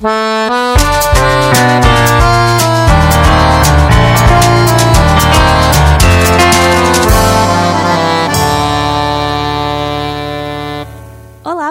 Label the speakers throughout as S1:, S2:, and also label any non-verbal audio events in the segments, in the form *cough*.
S1: Ha ha!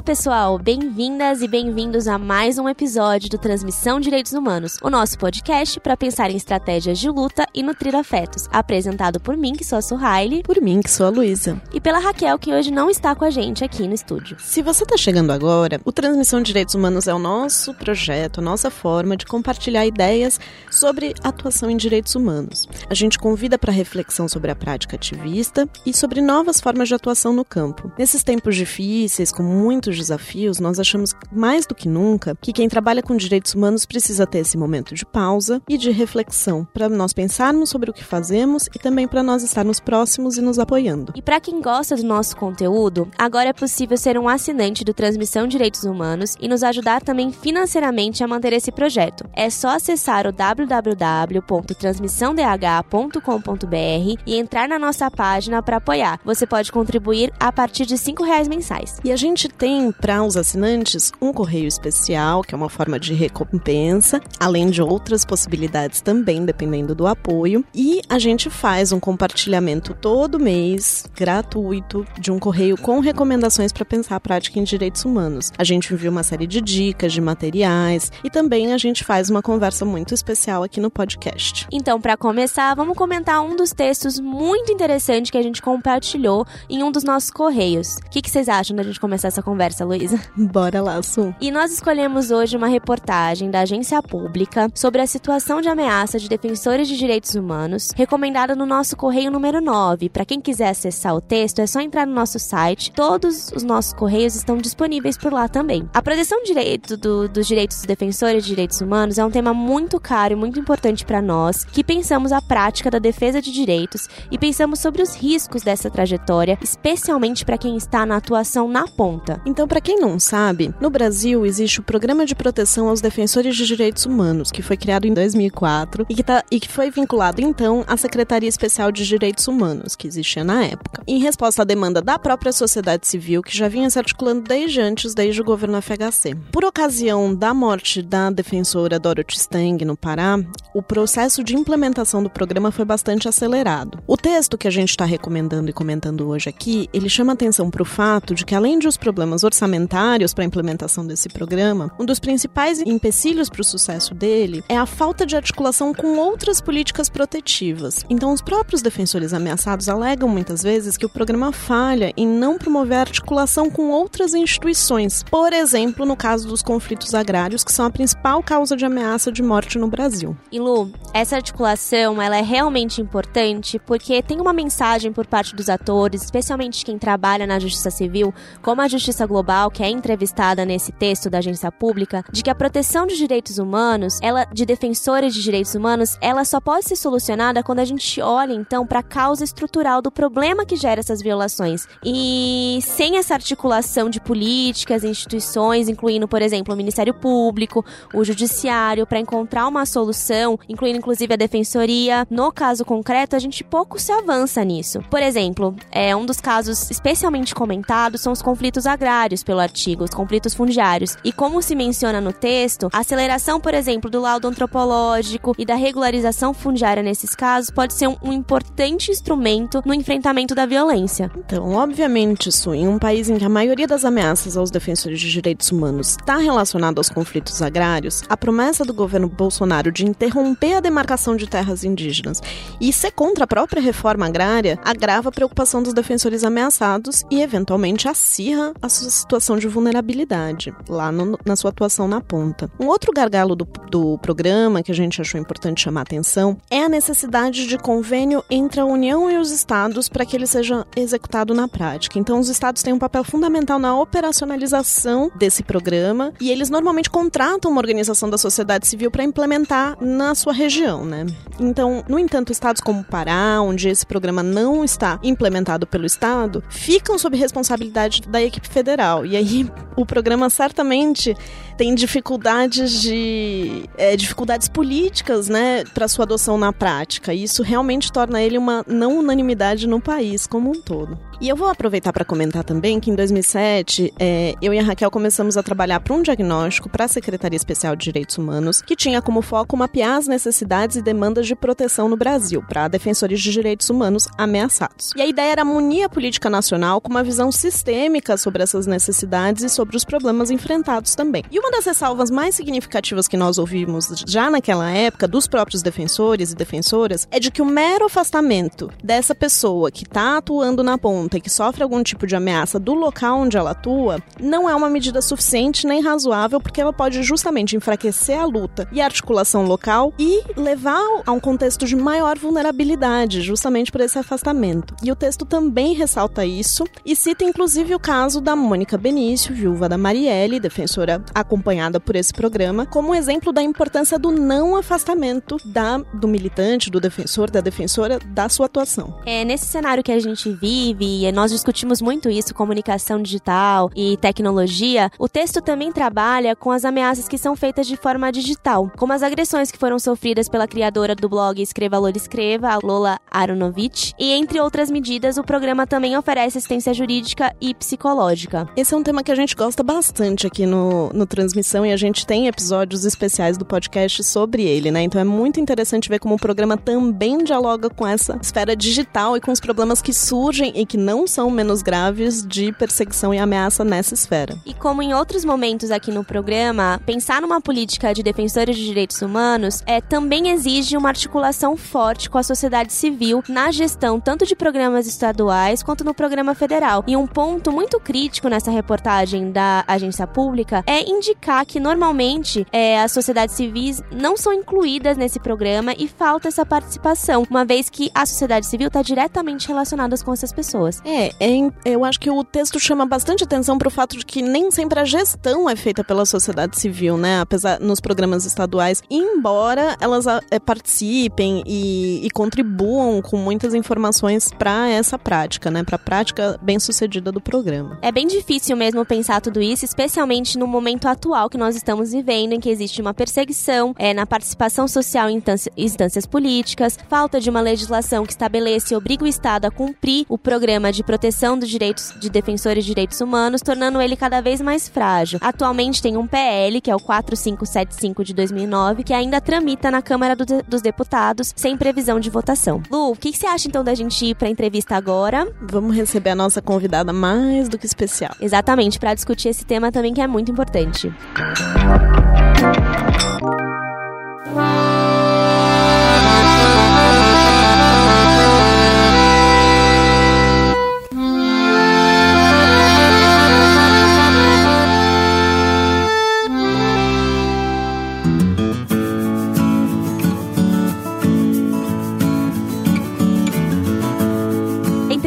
S1: Pessoal! Bem-vindas e bem-vindos a mais um episódio do Transmissão Direitos Humanos, o nosso podcast para pensar em estratégias de luta e nutrir afetos, apresentado por mim, que sou a Suhaile,
S2: por mim, que sou a Luísa,
S1: e pela Raquel, que hoje não está com a gente aqui no estúdio.
S2: Se você está chegando agora, o Transmissão Direitos Humanos é o nosso projeto, a nossa forma de compartilhar ideias sobre atuação em direitos humanos. A gente convida para reflexão sobre a prática ativista e sobre novas formas de atuação no campo. Nesses tempos difíceis, com muitos desafios, nós achamos mais do que nunca que quem trabalha com direitos humanos precisa ter esse momento de pausa e de reflexão para nós pensarmos sobre o que fazemos e também para nós estarmos próximos e nos apoiando.
S1: E para quem gosta do nosso conteúdo, agora é possível ser um assinante do Transmissão Direitos Humanos e nos ajudar também financeiramente a manter esse projeto. É só acessar o www.transmissãodh.com.br e entrar na nossa página para apoiar. Você pode contribuir a partir de R$ reais mensais.
S2: E a gente tem para os assinantes um correio especial, que é uma forma de recompensa, além de outras possibilidades também, dependendo do apoio. E a gente faz um compartilhamento todo mês, gratuito, de um correio com recomendações para pensar a prática em direitos humanos. A gente envia uma série de dicas, de materiais e também a gente faz uma conversa muito especial aqui no podcast.
S1: Então, para começar, vamos comentar um dos textos muito interessante que a gente compartilhou em um dos nossos correios. O que, que vocês acham da gente começar essa conversa, Luísa? *laughs*
S2: Bora lá, Su.
S1: E nós escolhemos hoje uma reportagem da Agência Pública sobre a situação de ameaça de defensores de direitos humanos, recomendada no nosso correio número 9. Para quem quiser acessar o texto, é só entrar no nosso site. Todos os nossos correios estão disponíveis por lá também. A proteção direito do, dos direitos dos defensores de direitos humanos é um tema muito caro e muito importante para nós, que pensamos a prática da defesa de direitos e pensamos sobre os riscos dessa trajetória, especialmente para quem está na atuação na ponta.
S2: Então, para quem não sabe, no Brasil existe o Programa de Proteção aos Defensores de Direitos Humanos, que foi criado em 2004 e que, tá, e que foi vinculado então à Secretaria Especial de Direitos Humanos, que existia na época, em resposta à demanda da própria sociedade civil, que já vinha se articulando desde antes, desde o governo FHC. Por ocasião da morte da defensora Dorothy Stang no Pará, o processo de implementação do programa foi bastante acelerado. O texto que a gente está recomendando e comentando hoje aqui, ele chama atenção para o fato de que além de os problemas problemas orçamentários para a implementação desse programa, um dos principais empecilhos para o sucesso dele é a falta de articulação com outras políticas protetivas. Então, os próprios defensores ameaçados alegam muitas vezes que o programa falha em não promover articulação com outras instituições, por exemplo, no caso dos conflitos agrários, que são a principal causa de ameaça de morte no Brasil.
S1: E Lu, essa articulação ela é realmente importante porque tem uma mensagem por parte dos atores, especialmente quem trabalha na justiça civil, como a justiça Justiça Global, que é entrevistada nesse texto da agência pública, de que a proteção de direitos humanos, ela de defensores de direitos humanos, ela só pode ser solucionada quando a gente olha então para a causa estrutural do problema que gera essas violações. E sem essa articulação de políticas, instituições, incluindo, por exemplo, o Ministério Público, o Judiciário, para encontrar uma solução, incluindo inclusive a defensoria, no caso concreto, a gente pouco se avança nisso. Por exemplo, é um dos casos especialmente comentados são os conflitos agrários pelo artigo, os conflitos fundiários. E como se menciona no texto, a aceleração, por exemplo, do laudo antropológico e da regularização fundiária nesses casos pode ser um, importante instrumento no enfrentamento da violência.
S2: Então, obviamente, isso em um país em que a maioria das ameaças aos defensores de direitos humanos está relacionada aos conflitos agrários, a promessa do governo Bolsonaro de interromper a demarcação de terras indígenas e ser contra a própria reforma agrária agrava a preocupação dos defensores ameaçados e, eventualmente, acirra a sua situação de vulnerabilidade lá no, na sua atuação na ponta. Um outro gargalo do, do programa que a gente achou importante chamar atenção é a necessidade de convênio entre a União e os estados para que ele seja executado na prática. Então, os estados têm um papel fundamental na operacionalização desse programa e eles normalmente contratam uma organização da sociedade civil para implementar na sua região, né? Então, no entanto, estados como Pará, onde esse programa não está implementado pelo estado, ficam sob responsabilidade da equipe federal. E aí o programa certamente tem dificuldades de é, dificuldades políticas, né, para sua adoção na prática. E isso realmente torna ele uma não unanimidade no país como um todo. E eu vou aproveitar para comentar também que em 2007 é, eu e a Raquel começamos a trabalhar para um diagnóstico para a Secretaria Especial de Direitos Humanos que tinha como foco mapear as necessidades e demandas de proteção no Brasil para defensores de direitos humanos ameaçados. E a ideia era munir a política nacional com uma visão sistêmica sobre essas necessidades e sobre os problemas enfrentados também. E uma das ressalvas mais significativas que nós ouvimos já naquela época dos próprios defensores e defensoras é de que o mero afastamento dessa pessoa que está atuando na ponta e que sofre algum tipo de ameaça do local onde ela atua não é uma medida suficiente nem razoável porque ela pode justamente enfraquecer a luta e a articulação local e levar a um contexto de maior vulnerabilidade, justamente por esse afastamento. E o texto também ressalta isso e cita inclusive o caso da Mônica Benício, viúva da Marielle, defensora acompanhada por esse programa, como exemplo da importância do não afastamento da, do militante, do defensor, da defensora, da sua atuação.
S1: É, nesse cenário que a gente vive, nós discutimos muito isso, comunicação digital e tecnologia, o texto também trabalha com as ameaças que são feitas de forma digital, como as agressões que foram sofridas pela criadora do blog Escreva Lola Escreva, a Lola Aronovich, e entre outras medidas, o programa também oferece assistência jurídica e psicológica.
S2: Esse é um tema que a gente gosta bastante aqui no, no Transmissão e a gente tem episódios especiais do podcast sobre ele, né? Então é muito interessante ver como o programa também dialoga com essa esfera digital e com os problemas que surgem e que não são menos graves de perseguição e ameaça nessa esfera.
S1: E como em outros momentos aqui no programa, pensar numa política de defensores de direitos humanos é, também exige uma articulação forte com a sociedade civil na gestão tanto de programas estaduais quanto no programa federal. E um ponto muito crítico nessa reportagem da agência pública é indicar que normalmente é, as sociedades civis não são incluídas nesse programa e falta essa participação, uma vez que a sociedade civil está diretamente relacionada com essas pessoas.
S2: É, é, eu acho que o texto chama bastante atenção para o fato de que nem sempre a gestão é feita pela sociedade civil, né? Apesar nos programas estaduais, embora elas é, participem e, e, contribuam com muitas informações para essa prática, né? Para a prática bem sucedida do programa.
S1: É bem difícil mesmo pensar tudo isso, especialmente no momento atual que nós estamos vivendo, em que existe uma perseguição é, na participação social em instâncias políticas, falta de uma legislação que estabeleça e obriga o Estado a cumprir o programa de proteção dos direitos de defensores de direitos humanos, tornando ele cada vez mais frágil. Atualmente tem um PL, que é o 4575 de 2009, que ainda tramita na Câmara do de dos Deputados, sem previsão de votação. Lu, o que, que você acha então da gente ir para a entrevista agora?
S2: Vamos receber a nossa convidada mais do que especial.
S1: Exatamente, para discutir esse tema também que é muito importante.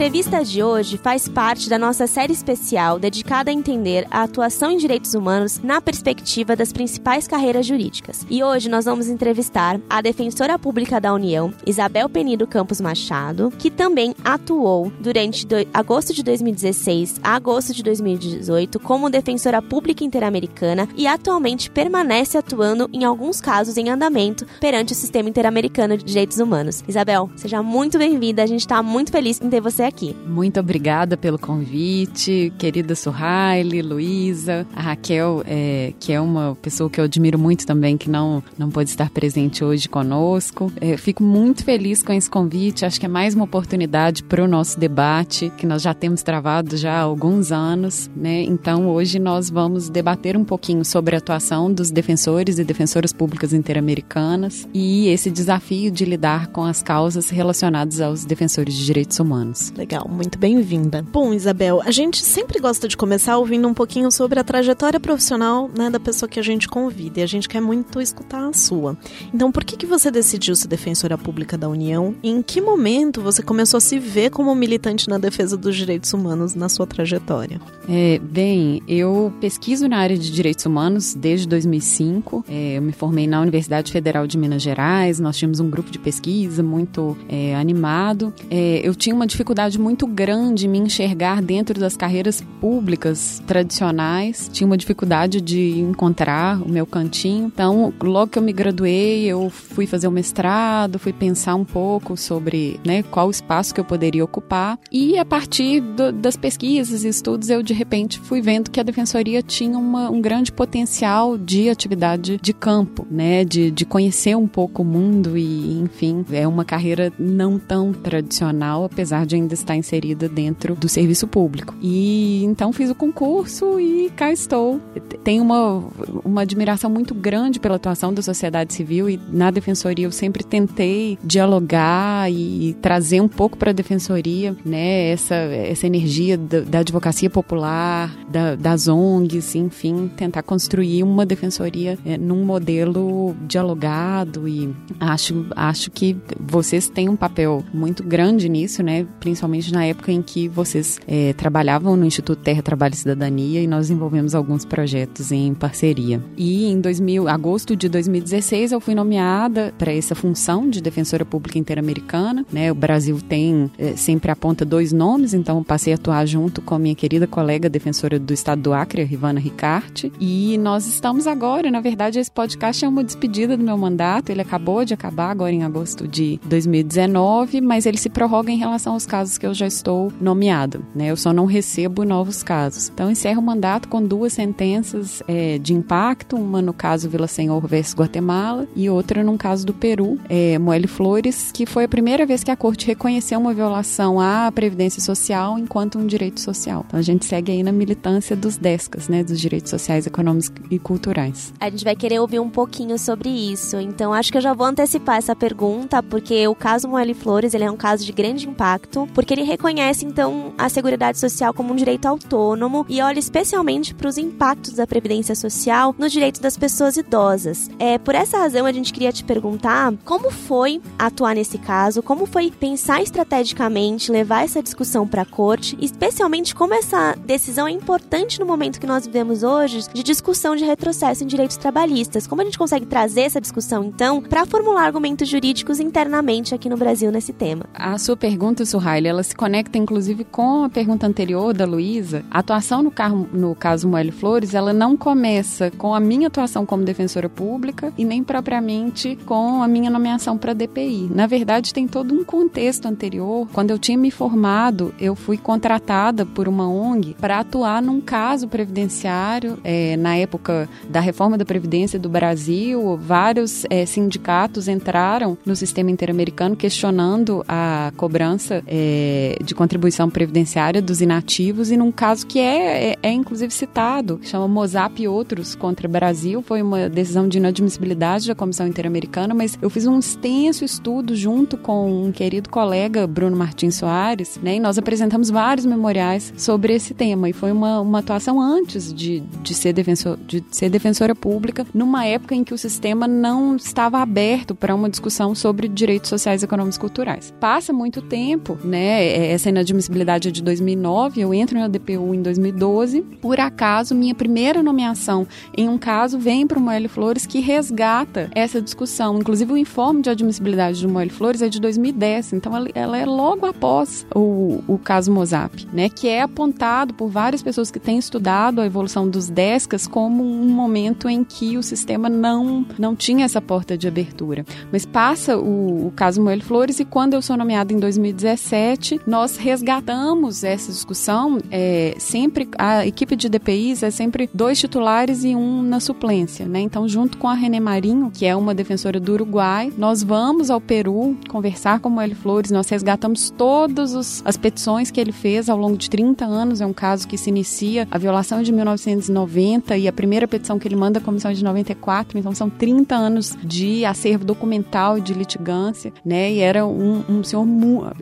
S1: Entrevista de hoje faz parte da nossa série especial dedicada a entender a atuação em direitos humanos na perspectiva das principais carreiras jurídicas. E hoje nós vamos entrevistar a defensora pública da União, Isabel Penido Campos Machado, que também atuou durante do... agosto de 2016 a agosto de 2018 como defensora pública interamericana e atualmente permanece atuando em alguns casos em andamento perante o sistema interamericano de direitos humanos. Isabel, seja muito bem-vinda, a gente está muito feliz em ter você aqui.
S3: Muito obrigada pelo convite, querida Suhaile, Luísa, a Raquel, é, que é uma pessoa que eu admiro muito também, que não, não pode estar presente hoje conosco. É, fico muito feliz com esse convite, acho que é mais uma oportunidade para o nosso debate, que nós já temos travado já há alguns anos, né? Então hoje nós vamos debater um pouquinho sobre a atuação dos defensores e defensoras públicas interamericanas e esse desafio de lidar com as causas relacionadas aos defensores de direitos humanos.
S2: Legal, muito bem-vinda. Bom, Isabel, a gente sempre gosta de começar ouvindo um pouquinho sobre a trajetória profissional né, da pessoa que a gente convida e a gente quer muito escutar a sua. Então, por que, que você decidiu ser defensora pública da União e em que momento você começou a se ver como militante na defesa dos direitos humanos na sua trajetória?
S3: É, bem, eu pesquiso na área de direitos humanos desde 2005. É, eu me formei na Universidade Federal de Minas Gerais, nós tínhamos um grupo de pesquisa muito é, animado. É, eu tinha uma dificuldade dificuldade muito grande em me enxergar dentro das carreiras públicas tradicionais. Tinha uma dificuldade de encontrar o meu cantinho. Então, logo que eu me graduei, eu fui fazer o mestrado, fui pensar um pouco sobre né, qual espaço que eu poderia ocupar. E a partir do, das pesquisas e estudos, eu de repente fui vendo que a defensoria tinha uma, um grande potencial de atividade de campo, né, de, de conhecer um pouco o mundo e, enfim, é uma carreira não tão tradicional, apesar de ainda estar inserida dentro do serviço público. E então fiz o concurso e cá estou. Tenho uma, uma admiração muito grande pela atuação da sociedade civil e na defensoria eu sempre tentei dialogar e trazer um pouco para a defensoria, né, essa, essa energia da, da advocacia popular, da, das ONGs, enfim, tentar construir uma defensoria é, num modelo dialogado e acho, acho que vocês têm um papel muito grande nisso, né, principalmente na época em que vocês é, trabalhavam no Instituto Terra, Trabalho e Cidadania e nós desenvolvemos alguns projetos em parceria. E em 2000, agosto de 2016 eu fui nomeada para essa função de defensora pública interamericana, né? O Brasil tem é, sempre aponta dois nomes, então passei a atuar junto com a minha querida colega defensora do Estado do Acre, Rivana Ricarte, e nós estamos agora, na verdade, esse podcast é uma despedida do meu mandato, ele acabou de acabar agora em agosto de 2019, mas ele se prorroga em relação aos casos que eu já estou nomeado, né? Eu só não recebo novos casos. Então encerro o mandato com duas sentenças é, de impacto, uma no caso Vila Senhor versus Guatemala e outra num caso do Peru, é, Moelle Flores, que foi a primeira vez que a corte reconheceu uma violação à previdência social enquanto um direito social. Então a gente segue aí na militância dos DESCAS, né, dos direitos sociais, econômicos e culturais.
S1: A gente vai querer ouvir um pouquinho sobre isso. Então acho que eu já vou antecipar essa pergunta, porque o caso Moelle Flores, ele é um caso de grande impacto, porque ele reconhece então a Seguridade Social como um direito autônomo e olha especialmente para os impactos da previdência social nos direitos das pessoas idosas. É, por essa razão a gente queria te perguntar como foi atuar nesse caso, como foi pensar estrategicamente, levar essa discussão para a corte, especialmente como essa decisão é importante no momento que nós vivemos hoje de discussão de retrocesso em direitos trabalhistas. Como a gente consegue trazer essa discussão então para formular argumentos jurídicos internamente aqui no Brasil nesse tema?
S3: A sua pergunta, Suhaile, ela se conecta inclusive com a pergunta anterior da Luísa. A atuação no, carro, no caso Moelle Flores, ela não começa com a minha atuação como defensora pública e nem propriamente com a minha nomeação para DPI. Na verdade, tem todo um contexto anterior. Quando eu tinha me formado, eu fui contratada por uma ONG para atuar num caso previdenciário. É, na época da reforma da Previdência do Brasil, vários é, sindicatos entraram no sistema interamericano questionando a cobrança é, de contribuição previdenciária dos inativos e num caso que é, é, é inclusive citado, chama Mozap e outros contra Brasil, foi uma decisão de inadmissibilidade da Comissão Interamericana, mas eu fiz um extenso estudo junto com um querido colega, Bruno Martins Soares, né, e nós apresentamos vários memoriais sobre esse tema, e foi uma, uma atuação antes de, de, ser defensor, de ser defensora pública, numa época em que o sistema não estava aberto para uma discussão sobre direitos sociais, econômicos e culturais. Passa muito tempo, né, é, essa inadmissibilidade é de 2009, eu entro na DPU em 2012, por acaso, minha primeira nomeação em um caso vem para o Moelle Flores que resgata essa discussão. Inclusive, o informe de admissibilidade do Moelle Flores é de 2010, então ela é logo após o, o caso Mozap, né? Que é apontado por várias pessoas que têm estudado a evolução dos DESCAS como um momento em que o sistema não, não tinha essa porta de abertura. Mas passa o, o caso Moelle Flores e quando eu sou nomeada em 2017, nós resgatamos essa discussão. É, sempre a equipe de DPIs é sempre dois titulares e um na suplência, né? Então, junto com a René Marinho, que é uma defensora do Uruguai, nós vamos ao Peru conversar com o Moelle Flores, nós resgatamos todas as petições que ele fez ao longo de 30 anos, é um caso que se inicia a violação de 1990 e a primeira petição que ele manda à comissão é de 94, então são 30 anos de acervo documental e de litigância, né? E era um, um senhor,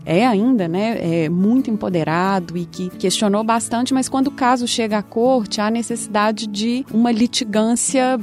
S3: é ainda, né? É muito empoderado e que questionou bastante, mas quando o caso chega à corte, há necessidade de uma litigância,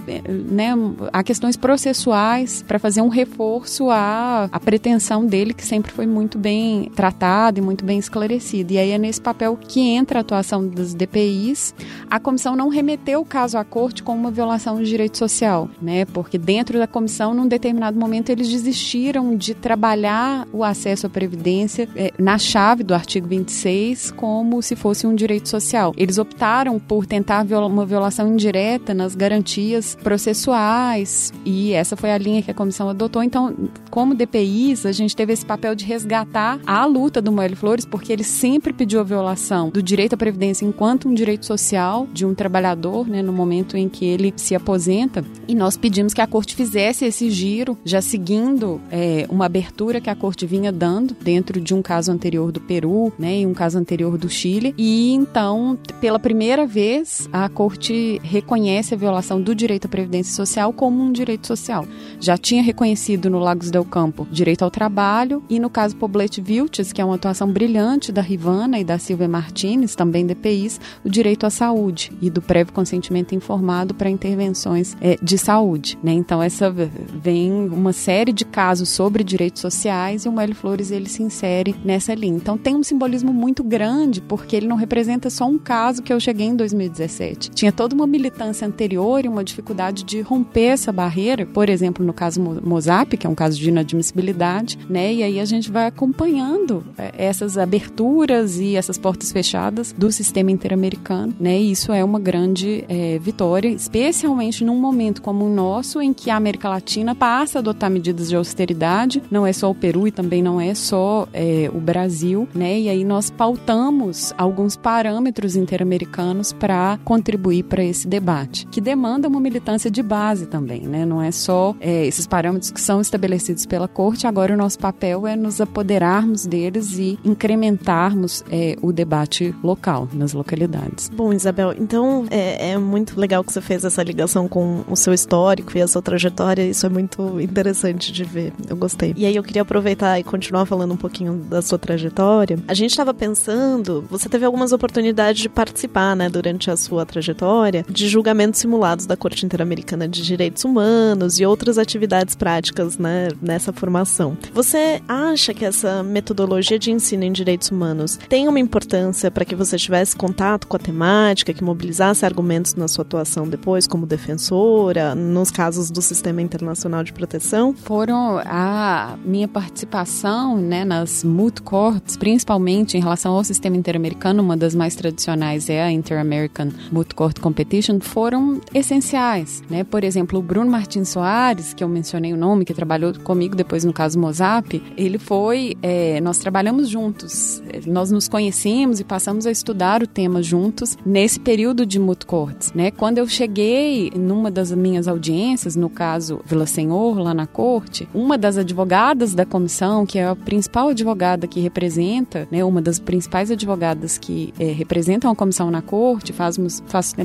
S3: né? Há questões processuais para fazer um reforço à, à pretensão dele, que sempre foi muito bem tratada e muito bem esclarecida. E aí é nesse papel que entra a atuação das DPIs. A comissão não remeteu o caso à corte com uma violação de direito social, né? Porque dentro da comissão, num determinado momento, eles desistiram de trabalhar o acesso à previdência é, na chave do artigo 26 como se fosse um direito social. Eles optaram por tentar uma violação indireta nas garantias processuais e essa foi a linha que a comissão adotou. Então, como DPIs, a gente teve esse papel de resgatar a luta do Moelle Flores, porque ele sempre pediu a violação do direito à previdência enquanto um direito social de um trabalhador, né, no momento em que ele se aposenta. E nós pedimos que a corte fizesse esse giro, já seguindo é, uma abertura que a corte vinha dando dentro de um caso anterior do Peru, né, e um caso anterior do Chile. E então, pela primeira vez, a corte reconhece a violação do direito à previdência social como um direito social. Já tinha reconhecido no Lagos del Campo direito ao trabalho e no caso Poblete Vilches, que é uma atuação brilhante da Rivana e da Silvia Martinez, também DPIs, o direito à saúde e do prévio consentimento informado para intervenções é, de saúde. Né? Então, essa vem uma série de casos sobre direitos sociais e o Mélio Flores ele se insere nessa linha. Então, tem um simbolismo muito grande, porque ele não representa só um caso que eu cheguei em 2017. Tinha toda uma militância anterior e uma dificuldade de romper essa barreira, por exemplo, no caso Mozap, que é um caso de inadmissibilidade, né? E aí a gente vai acompanhando é, essas aberturas e essas portas fechadas do sistema interamericano, né? E isso é uma grande é, vitória, especialmente num momento como o nosso, em que a América Latina passa a adotar medidas de austeridade, não é só o Peru e também não é só é, o Brasil, né? E aí nós pautamos alguns parâmetros interamericanos para contribuir para esse debate, que demanda uma militância de base também, né? Não é só é, esses parâmetros que são estabelecidos pela corte, agora o nosso papel é nos apoderarmos deles e incrementarmos é, o debate local, nas localidades.
S2: Bom, Isabel, então é, é, muito legal que você fez essa ligação com o seu histórico e a sua trajetória, isso é muito interessante de ver, eu gostei. E aí eu queria aproveitar e continuar falando um pouquinho da sua trajetória. A gente estava pensando, você teve algumas oportunidades de participar, né, durante a sua trajetória, de julgamentos simulados da Corte Interamericana de Direitos Humanos e outras atividades práticas, né, nessa formação. Você acha que essa metodologia de ensino em direitos humanos tem uma importância para que você tivesse contato com a temática, que mobilizasse argumentos na sua atuação depois como defensora, nos casos do Sistema Internacional de Proteção?
S3: Foram a minha participação né, nas moot courts, principalmente em relação ao sistema interamericano, uma das mais tradicionais é a Inter-American Moot Court Competition, foram essenciais. Né? Por exemplo, o Bruno Martins Soares, que eu mencionei o nome, que trabalhou comigo depois no caso Mozap, ele foi, é, nós trabalhamos juntos, nós nos conhecemos e passamos a estudar o tema juntos nesse período de moot courts. Né? Quando eu cheguei numa das minhas audiências, no caso Vila Senhor, lá na corte, uma das advogadas da comissão, que é a principal advogada que representa, né, uma das principais advogadas que é, representam a comissão na corte, faz, faz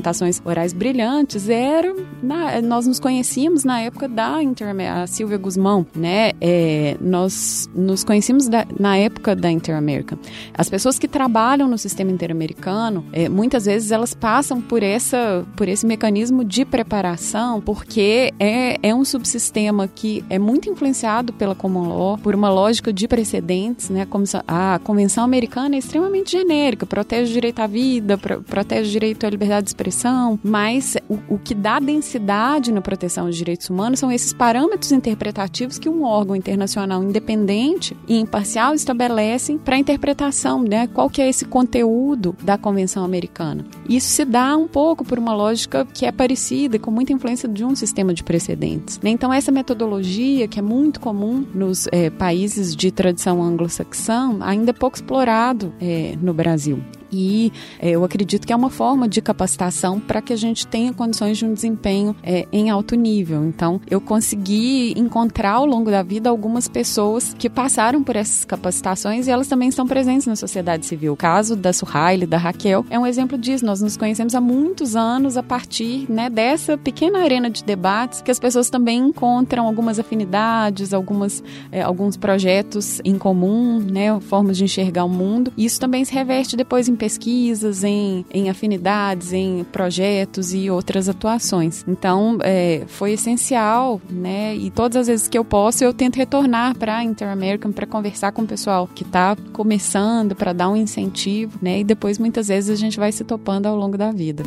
S3: orais brilhantes, era na, nós nos conhecíamos na época da Inter, a Silvia Guzmão, né? É, nós nos conhecemos da, na época da Inter-American. As pessoas que trabalham no sistema interamericano, é, muitas vezes elas passam por essa, por esse mecanismo de preparação, porque é, é um subsistema que é muito influenciado pela common law, por uma lógica de precedentes, né? A Convenção Americana é extremamente genérica, protege o direito à vida, protege o direito à liberdade de expressão, mas o, o que dá densidade na proteção dos direitos humanos são esses parâmetros interpretativos que um órgão internacional independente e imparcial estabelecem para a interpretação, né? Qual que é esse conteúdo da Convenção Americana? Isso se dá um pouco por uma lógica que é parecida, com muita influência de um sistema de precedentes. Né? Então, essa metodologia, que é muito comum nos é, países de tradição anglo-saxã, ainda é pouco explorado é, no Brasil. E é, eu acredito que é uma forma de capacitação para que a gente tenha condições de um desempenho é, em alto nível. Então, eu consegui encontrar ao longo da vida algumas pessoas que passaram por essas capacitações e elas também estão presentes na sociedade civil. O caso da Suhaile, da Raquel, é um exemplo disso. Nós nos conhecemos há muitos anos a partir né, dessa pequena arena de debates que as pessoas também encontram algumas afinidades, algumas, é, alguns projetos em comum, né, formas de enxergar o mundo. Isso também se reverte depois em pesquisas, em, em afinidades, em projetos e outras atuações. Então, é, foi essencial, né? E todas as vezes que eu posso, eu tento retornar para a Inter-American para conversar com o pessoal que está começando, para dar um incentivo, né? E depois, muitas vezes, a gente vai se topando ao longo da vida.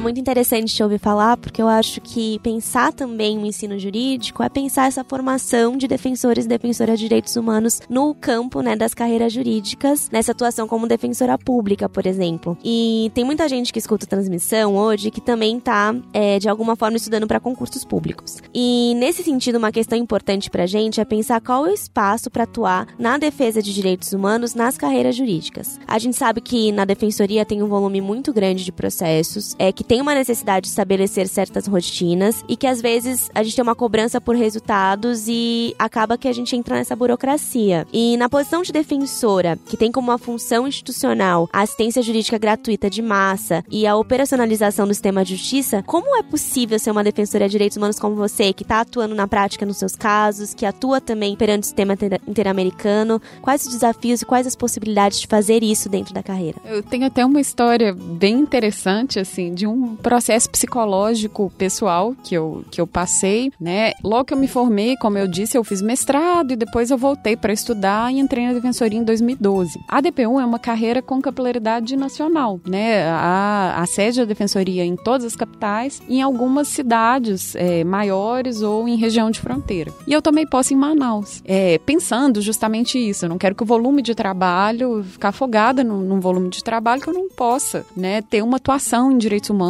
S1: Muito interessante te ouvir falar, porque eu acho que pensar também o ensino jurídico é pensar essa formação de defensores e defensoras de direitos humanos no campo né, das carreiras jurídicas, nessa atuação como defensora pública, por exemplo. E tem muita gente que escuta transmissão hoje que também está, é, de alguma forma, estudando para concursos públicos. E nesse sentido, uma questão importante para a gente é pensar qual é o espaço para atuar na defesa de direitos humanos nas carreiras jurídicas. A gente sabe que na defensoria tem um volume muito grande de processos, é que tem uma necessidade de estabelecer certas rotinas e que às vezes a gente tem uma cobrança por resultados e acaba que a gente entra nessa burocracia. E na posição de defensora, que tem como uma função institucional a assistência jurídica gratuita de massa e a operacionalização do sistema de justiça, como é possível ser uma defensora de direitos humanos como você, que está atuando na prática nos seus casos, que atua também perante o sistema interamericano? Quais os desafios e quais as possibilidades de fazer isso dentro da carreira?
S3: Eu tenho até uma história bem interessante, assim, de um processo psicológico pessoal que eu, que eu passei, né? Logo que eu me formei, como eu disse, eu fiz mestrado e depois eu voltei para estudar e entrei na Defensoria em 2012. A DP1 é uma carreira com capilaridade nacional, né? A, a sede da Defensoria em todas as capitais em algumas cidades é, maiores ou em região de fronteira. E eu tomei posse em Manaus, é, pensando justamente isso. Eu não quero que o volume de trabalho, ficar afogada num, num volume de trabalho que eu não possa, né? Ter uma atuação em direitos humanos,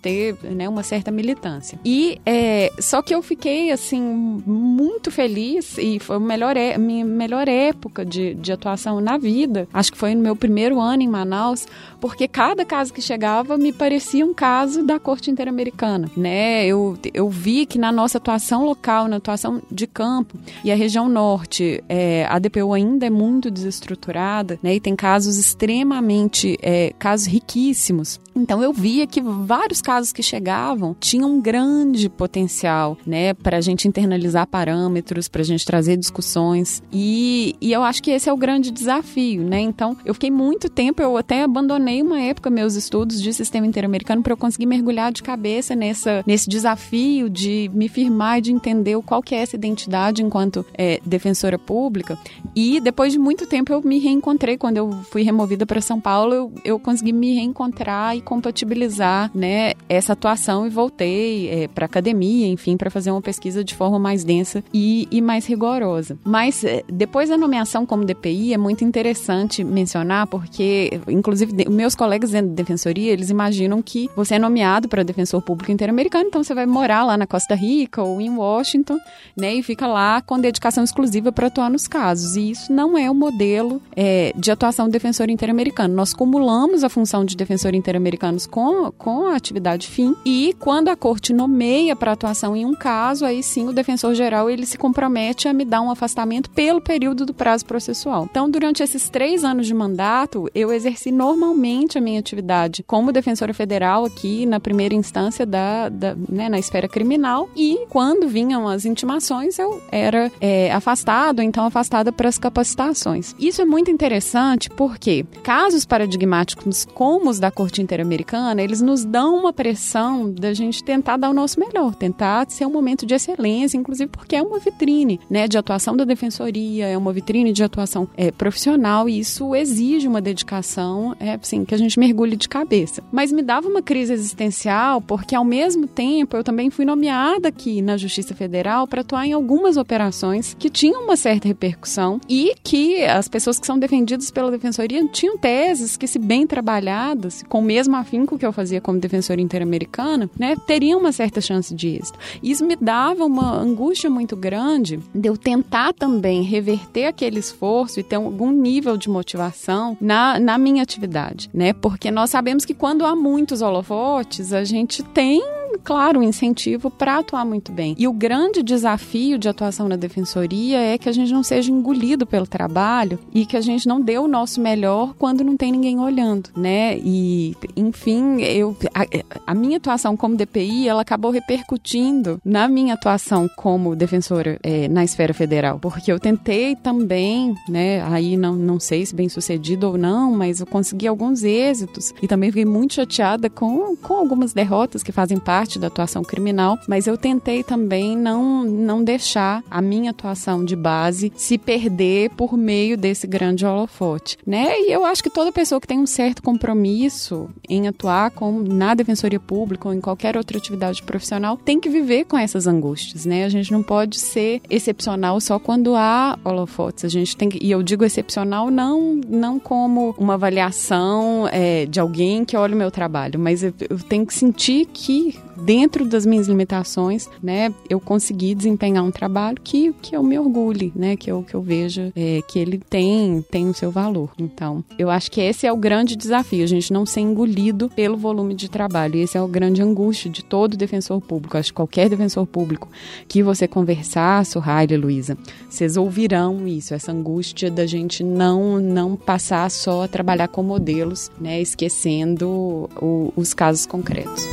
S3: ter né, uma certa militância. E é, só que eu fiquei assim muito feliz e foi a melhor, é, minha melhor época de, de atuação na vida. Acho que foi no meu primeiro ano em Manaus, porque cada caso que chegava me parecia um caso da Corte Interamericana, né? Eu, eu vi que na nossa atuação local, na atuação de campo e a região norte, é, a DPU ainda é muito desestruturada, né? E tem casos extremamente, é, casos riquíssimos. Então eu via que vários casos que chegavam tinham um grande potencial, né, para a gente internalizar parâmetros, para a gente trazer discussões. E, e eu acho que esse é o grande desafio, né? Então eu fiquei muito tempo, eu até abandonei uma época meus estudos de sistema interamericano para eu conseguir mergulhar de cabeça nessa nesse desafio de me firmar e de entender qual que é essa identidade enquanto é, defensora pública. E depois de muito tempo eu me reencontrei. Quando eu fui removida para São Paulo, eu, eu consegui me reencontrar e compatibilizar, né, essa atuação e voltei é, para academia, enfim, para fazer uma pesquisa de forma mais densa e, e mais rigorosa. Mas é, depois da nomeação como DPI é muito interessante mencionar porque, inclusive, meus colegas dentro da defensoria eles imaginam que você é nomeado para defensor público interamericano, então você vai morar lá na Costa Rica ou em Washington, né, e fica lá com dedicação exclusiva para atuar nos casos. E isso não é o modelo é, de atuação do defensor interamericano. Nós cumulamos a função de defensor interamericano americanos com, com a atividade fim e quando a corte nomeia para atuação em um caso, aí sim o defensor geral ele se compromete a me dar um afastamento pelo período do prazo processual. Então, durante esses três anos de mandato, eu exerci normalmente a minha atividade como defensora federal aqui na primeira instância da, da né, na esfera criminal e quando vinham as intimações eu era é, afastado, então afastada para as capacitações. Isso é muito interessante porque casos paradigmáticos como os da Corte Interamericana americana, eles nos dão uma pressão da gente tentar dar o nosso melhor, tentar ser um momento de excelência, inclusive porque é uma vitrine, né, de atuação da defensoria, é uma vitrine de atuação é, profissional e isso exige uma dedicação, é assim, que a gente mergulhe de cabeça. Mas me dava uma crise existencial porque ao mesmo tempo eu também fui nomeada aqui na Justiça Federal para atuar em algumas operações que tinham uma certa repercussão e que as pessoas que são defendidas pela defensoria tinham teses que se bem trabalhadas, com o mesmo mesmo afinco que eu fazia como defensora interamericana, né, teria uma certa chance de êxito. Isso me dava uma angústia muito grande de eu tentar também reverter aquele esforço e ter algum nível de motivação na, na minha atividade, né? Porque nós sabemos que quando há muitos holofotes, a gente tem claro, um incentivo para atuar muito bem. E o grande desafio de atuação na defensoria é que a gente não seja engolido pelo trabalho e que a gente não dê o nosso melhor quando não tem ninguém olhando, né? E, enfim, eu a, a minha atuação como DPI, ela acabou repercutindo na minha atuação como defensora é, na esfera federal, porque eu tentei também, né? Aí não, não sei se bem sucedido ou não, mas eu consegui alguns êxitos e também fiquei muito chateada com, com algumas derrotas que fazem parte parte da atuação criminal, mas eu tentei também não, não deixar a minha atuação de base se perder por meio desse grande holofote, né? E eu acho que toda pessoa que tem um certo compromisso em atuar com, na defensoria pública ou em qualquer outra atividade profissional tem que viver com essas angústias, né? A gente não pode ser excepcional só quando há holofotes. A gente tem que, e eu digo excepcional não, não como uma avaliação é, de alguém que olha o meu trabalho, mas eu, eu tenho que sentir que dentro das minhas limitações, né, eu consegui desempenhar um trabalho que, que eu me orgulhe, né, que eu, que eu veja é, que ele tem, tem o seu valor. Então, eu acho que esse é o grande desafio, a gente não ser engolido pelo volume de trabalho. E esse é o grande angústia de todo defensor público. Acho que qualquer defensor público que você conversar, Sorraile Luísa, vocês ouvirão isso, essa angústia da gente não, não passar só a trabalhar com modelos, né, esquecendo o, os casos concretos.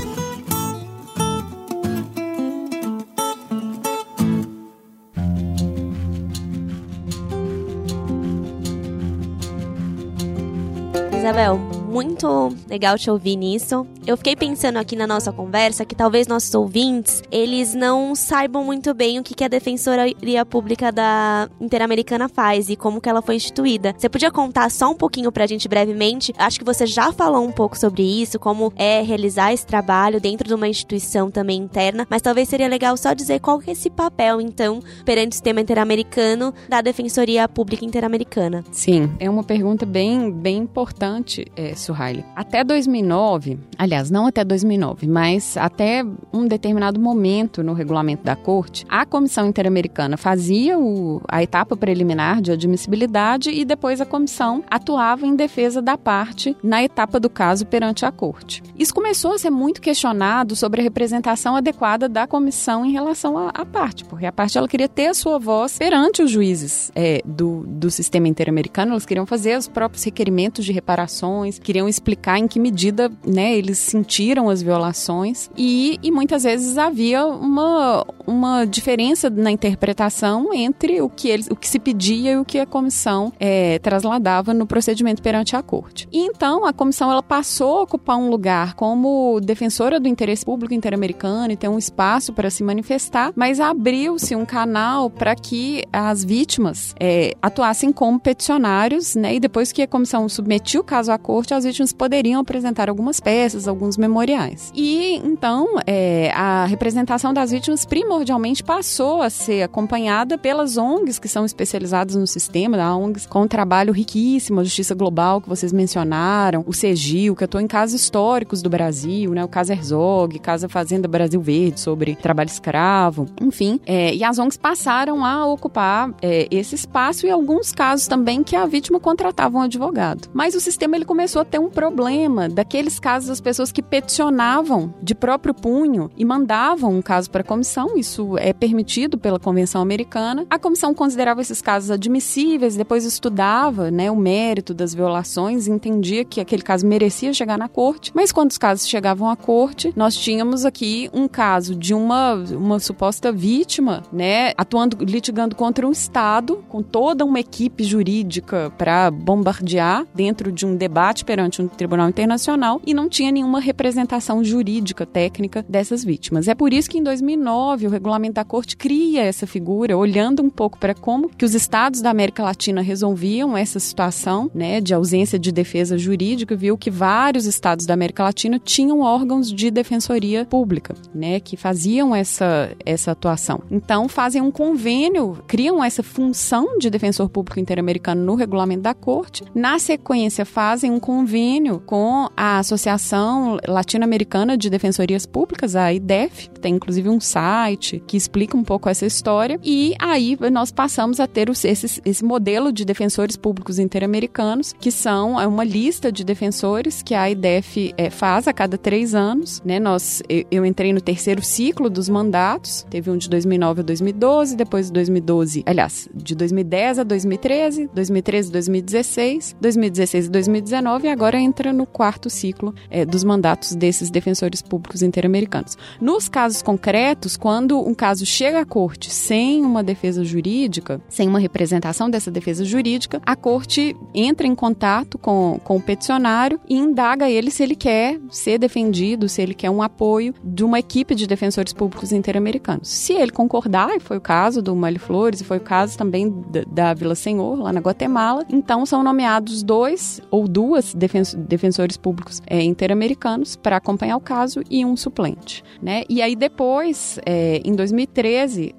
S1: seven muito legal te ouvir nisso. Eu fiquei pensando aqui na nossa conversa que talvez nossos ouvintes, eles não saibam muito bem o que a Defensoria Pública da Interamericana faz e como que ela foi instituída. Você podia contar só um pouquinho pra gente brevemente? Acho que você já falou um pouco sobre isso, como é realizar esse trabalho dentro de uma instituição também interna, mas talvez seria legal só dizer qual que é esse papel, então, perante o sistema interamericano da Defensoria Pública Interamericana.
S3: Sim, é uma pergunta bem, bem importante, é, Suhaili. Até 2009, aliás, não até 2009, mas até um determinado momento no regulamento da Corte, a Comissão Interamericana fazia o, a etapa preliminar de admissibilidade e depois a comissão atuava em defesa da parte na etapa do caso perante a Corte. Isso começou a ser muito questionado sobre a representação adequada da comissão em relação à, parte, porque a parte ela queria ter a sua voz perante os juízes é, do, do sistema interamericano, eles queriam fazer os próprios requerimentos de reparações, queriam explicar em que medida né, eles sentiram as violações. E, e muitas vezes havia uma, uma diferença na interpretação entre o que, eles, o que se pedia e o que a comissão é, trasladava no procedimento perante a corte. E então a comissão ela passou a ocupar um lugar como defensora do interesse público interamericano e ter um espaço para se manifestar, mas abriu-se um canal para que as vítimas é, atuassem como peticionários, né? E depois que a comissão submetiu o caso à corte, as vítimas poderiam apresentar algumas peças, alguns memoriais. E então é, a representação das vítimas primordialmente passou a ser acompanhada pelas ONGs que são especializadas no sistema, da ONGs com um trabalho riquíssimo, a Justiça Global que vocês mencionaram, o CEGIL, que atuou em casos históricos do Brasil, né, o caso Herzog, caso Fazenda Brasil Verde sobre trabalho escravo, enfim. É, e as ONGs passaram a ocupar é, esse espaço e alguns casos também que a vítima contratava um advogado. Mas o sistema ele começou a ter um problema daqueles casos das pessoas que peticionavam de próprio punho e mandavam um caso para a comissão, isso é permitido pela Convenção Americana. A comissão considerava esses casos admissíveis, depois estudava né, o mérito das violações, entendia que aquele caso merecia chegar na corte, mas quando os casos chegavam à corte, nós tínhamos aqui um caso de uma, uma suposta vítima, né, atuando, litigando contra um Estado, com toda uma equipe jurídica para bombardear dentro de um debate perante um tribunal internacional e não tinha nenhuma representação jurídica técnica dessas vítimas. É por isso que em 2009 o regulamento da corte cria essa figura, olhando um pouco para como que os estados da América Latina resolviam essa situação, né, de ausência de defesa jurídica, viu que vários estados da América Latina tinham órgãos de defensoria pública, né, que faziam essa essa atuação. Então fazem um convênio, criam essa função de defensor público interamericano no regulamento da corte. Na sequência fazem um convênio com a Associação Latino-Americana de Defensorias Públicas, a IDEF, que tem inclusive um site que explica um pouco essa história. E aí nós passamos a ter esse, esse modelo de defensores públicos interamericanos, que são é uma lista de defensores que a IDEF é, faz a cada três anos. Né? Nós, eu, eu entrei no terceiro ciclo dos mandatos, teve um de 2009 a 2012, depois de 2012, aliás, de 2010 a 2013, 2013 a 2016, 2016 a 2019 e agora entra no quarto ciclo é, dos mandatos desses defensores públicos interamericanos. Nos casos concretos, quando quando um caso chega à corte sem uma defesa jurídica, sem uma representação dessa defesa jurídica, a corte entra em contato com, com o peticionário e indaga ele se ele quer ser defendido, se ele quer um apoio de uma equipe de defensores públicos interamericanos. Se ele concordar, e foi o caso do Mali Flores, e foi o caso também da, da Vila Senhor, lá na Guatemala, então são nomeados dois ou duas defensores públicos é, interamericanos para acompanhar o caso e um suplente. Né? E aí depois, é, em 2013,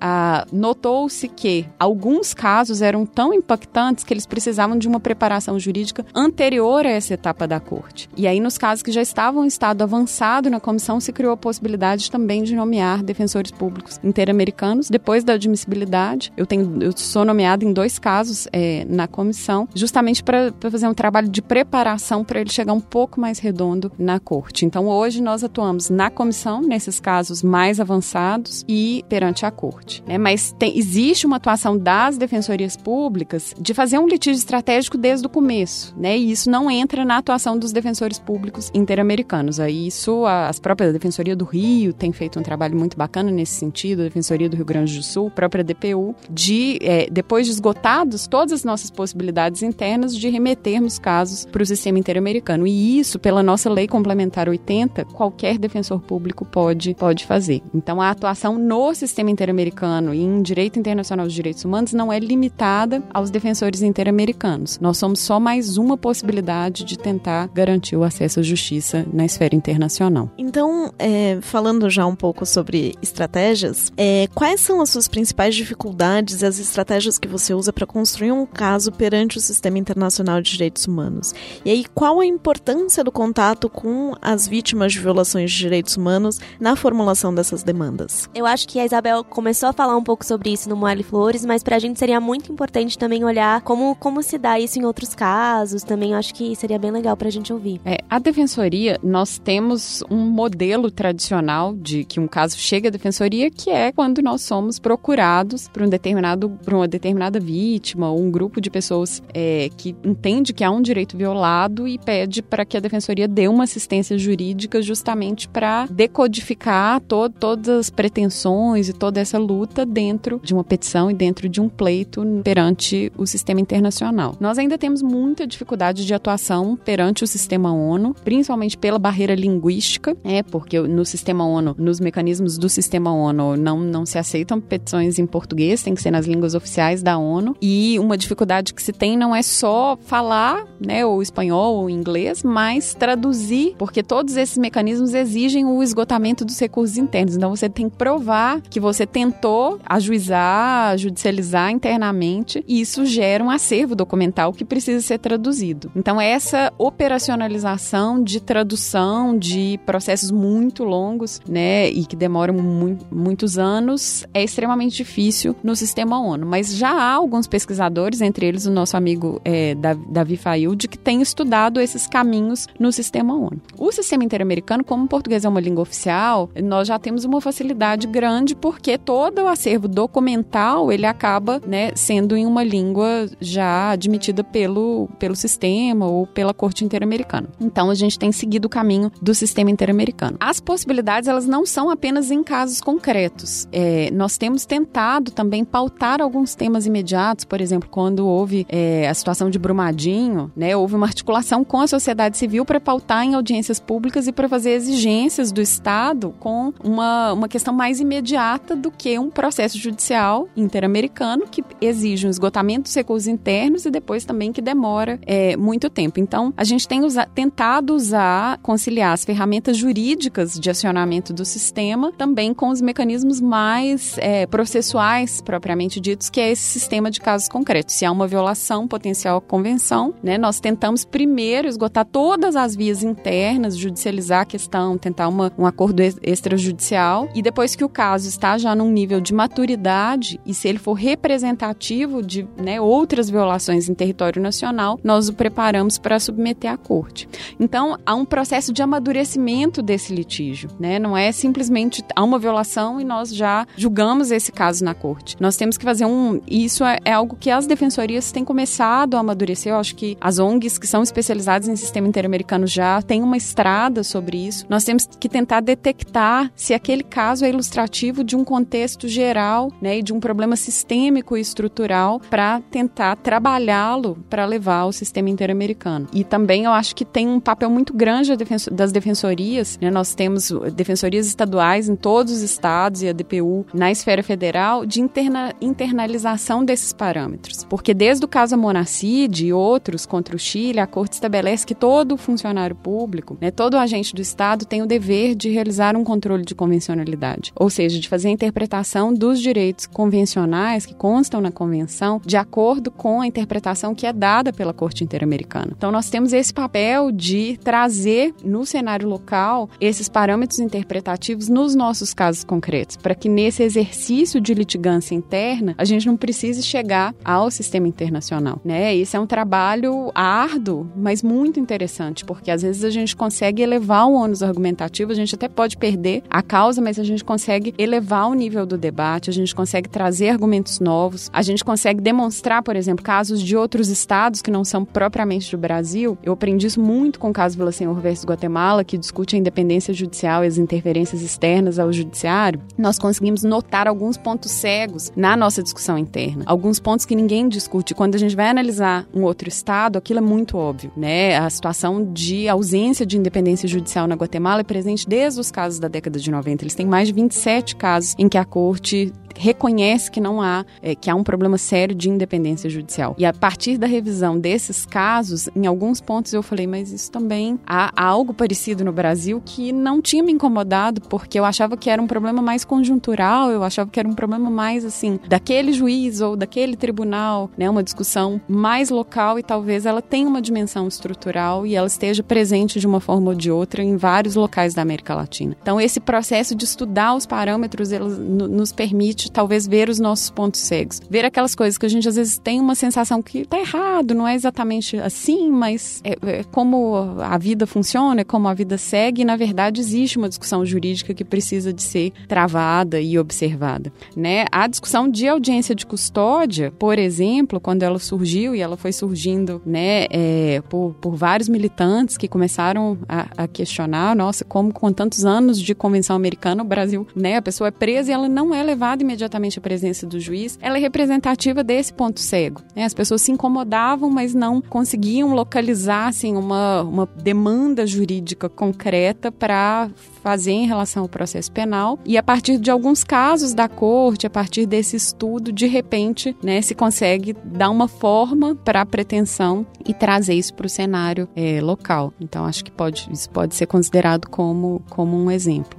S3: notou-se que alguns casos eram tão impactantes que eles precisavam de uma preparação jurídica anterior a essa etapa da corte. E aí, nos casos que já estavam em estado avançado na comissão, se criou a possibilidade também de nomear defensores públicos interamericanos. Depois da admissibilidade, eu, tenho, eu sou nomeada em dois casos é, na comissão, justamente para fazer um trabalho de preparação para ele chegar um pouco mais redondo na corte. Então, hoje nós atuamos na comissão, nesses casos mais avançados, e perante a corte. Né? Mas tem, existe uma atuação das defensorias públicas de fazer um litígio estratégico desde o começo, né? E isso não entra na atuação dos defensores públicos interamericanos. Aí isso, as próprias Defensoria do Rio tem feito um trabalho muito bacana nesse sentido, a Defensoria do Rio Grande do Sul, a própria DPU, de, é, depois de esgotados todas as nossas possibilidades internas, de remetermos casos para o sistema interamericano. E isso, pela nossa lei complementar 80, qualquer defensor público pode, pode fazer. Então, a atuação no sistema interamericano e em direito internacional dos direitos humanos não é limitada aos defensores interamericanos. Nós somos só mais uma possibilidade de tentar garantir o acesso à justiça na esfera internacional.
S2: Então, é, falando já um pouco sobre estratégias, é, quais são as suas principais dificuldades e as estratégias que você usa para construir um caso perante o sistema internacional de direitos humanos? E aí, qual a importância do contato com as vítimas de violações de direitos humanos na formulação dessas demandas?
S1: Eu acho que a Isabel começou a falar um pouco sobre isso no Moelle Flores, mas para a gente seria muito importante também olhar como, como se dá isso em outros casos. Também acho que seria bem legal para a gente ouvir.
S3: É, a defensoria, nós temos um modelo tradicional de que um caso chega à defensoria, que é quando nós somos procurados por um determinado, por uma determinada vítima ou um grupo de pessoas é, que entende que há um direito violado e pede para que a defensoria dê uma assistência jurídica justamente para decodificar to todas as pretensões e toda essa luta dentro de uma petição e dentro de um pleito perante o sistema internacional. Nós ainda temos muita dificuldade de atuação perante o sistema ONU, principalmente pela barreira linguística, é porque no sistema ONU, nos mecanismos do sistema ONU, não, não se aceitam petições em português, tem que ser nas línguas oficiais da ONU. E uma dificuldade que se tem não é só falar, né, ou espanhol ou inglês, mas traduzir, porque todos esses mecanismos exigem o esgotamento dos recursos internos. Então você tem que provar que você tentou ajuizar, judicializar internamente, e isso gera um acervo documental que precisa ser traduzido. Então essa operacionalização de tradução de processos muito longos, né, e que demoram mu muitos anos, é extremamente difícil no sistema ONU. Mas já há alguns pesquisadores, entre eles o nosso amigo é, Davi Failde, que tem estudado esses caminhos no sistema ONU. O sistema interamericano, como o português é uma língua oficial, nós já temos uma facilidade grande porque todo o acervo documental ele acaba né, sendo em uma língua já admitida pelo, pelo sistema ou pela corte interamericana. Então a gente tem seguido o caminho do sistema interamericano. As possibilidades elas não são apenas em casos concretos. É, nós temos tentado também pautar alguns temas imediatos, por exemplo, quando houve é, a situação de Brumadinho, né, houve uma articulação com a sociedade civil para pautar em audiências públicas e para fazer exigências do Estado com uma, uma questão mais imediata do que um processo judicial interamericano que exige um esgotamento dos recursos internos e depois também que demora é, muito tempo. Então, a gente tem usa, tentado usar, conciliar as ferramentas jurídicas de acionamento do sistema também com os mecanismos mais é, processuais, propriamente ditos, que é esse sistema de casos concretos. Se há uma violação potencial à convenção, né, nós tentamos primeiro esgotar todas as vias internas, judicializar a questão, tentar uma, um acordo extrajudicial e depois que o caso está já num nível de maturidade e se ele for representativo de né, outras violações em território nacional, nós o preparamos para submeter à corte. Então, há um processo de amadurecimento desse litígio, né? Não é simplesmente há uma violação e nós já julgamos esse caso na corte. Nós temos que fazer um. Isso é, é algo que as defensorias têm começado a amadurecer. Eu acho que as ONGs que são especializadas em sistema interamericano já têm uma estrada sobre isso. Nós temos que tentar detectar se aquele caso é ilustrativo ilustrativo de um contexto geral né, e de um problema sistêmico e estrutural para tentar trabalhá-lo para levar ao sistema interamericano. E também eu acho que tem um papel muito grande das defensorias. Né? Nós temos defensorias estaduais em todos os estados e a DPU na esfera federal de interna, internalização desses parâmetros. Porque desde o caso Monacide e outros contra o Chile, a Corte estabelece que todo funcionário público, né, todo agente do Estado tem o dever de realizar um controle de convencionalidade, ou seja, de fazer a interpretação dos direitos convencionais que constam na convenção de acordo com a interpretação que é dada pela Corte Interamericana. Então nós temos esse papel de trazer no cenário local esses parâmetros interpretativos nos nossos casos concretos, para que nesse exercício de litigância interna a gente não precise chegar ao sistema internacional, né? Esse é um trabalho árduo, mas muito interessante, porque às vezes a gente consegue elevar o ônus argumentativo, a gente até pode perder a causa, mas a gente consegue elevar o nível do debate, a gente consegue trazer argumentos novos, a gente consegue demonstrar, por exemplo, casos de outros estados que não são propriamente do Brasil. Eu aprendi isso muito com o caso Villasenhor versus Guatemala, que discute a independência judicial e as interferências externas ao judiciário. Nós conseguimos notar alguns pontos cegos na nossa discussão interna, alguns pontos que ninguém discute. Quando a gente vai analisar um outro estado, aquilo é muito óbvio, né? A situação de ausência de independência judicial na Guatemala é presente desde os casos da década de 90. Eles têm mais de 27 casos em que a corte reconhece que não há, é, que há um problema sério de independência judicial. E a partir da revisão desses casos, em alguns pontos eu falei, mas isso também há, há algo parecido no Brasil que não tinha me incomodado, porque eu achava que era um problema mais conjuntural, eu achava que era um problema mais assim, daquele juiz ou daquele tribunal, né, uma discussão mais local e talvez ela tenha uma dimensão estrutural e ela esteja presente de uma forma ou de outra em vários locais da América Latina. Então esse processo de estudar os parâmetros ele nos permite talvez ver os nossos pontos cegos. Ver aquelas coisas que a gente às vezes tem uma sensação que tá errado, não é exatamente assim, mas é, é como a vida funciona, é como a vida segue, e na verdade existe uma discussão jurídica que precisa de ser travada e observada, né? A discussão de audiência de custódia, por exemplo, quando ela surgiu e ela foi surgindo, né, é, por, por vários militantes que começaram a, a questionar, nossa, como com tantos anos de convenção americana, o Brasil, né, a pessoa é presa e ela não é levada imediatamente a presença do juiz, ela é representativa desse ponto cego. Né? As pessoas se incomodavam, mas não conseguiam localizar assim, uma, uma demanda jurídica concreta para fazer em relação ao processo penal. E a partir de alguns casos da corte, a partir desse estudo, de repente, né, se consegue dar uma forma para a pretensão e trazer isso para o cenário é, local. Então, acho que pode, isso pode ser considerado como, como um exemplo.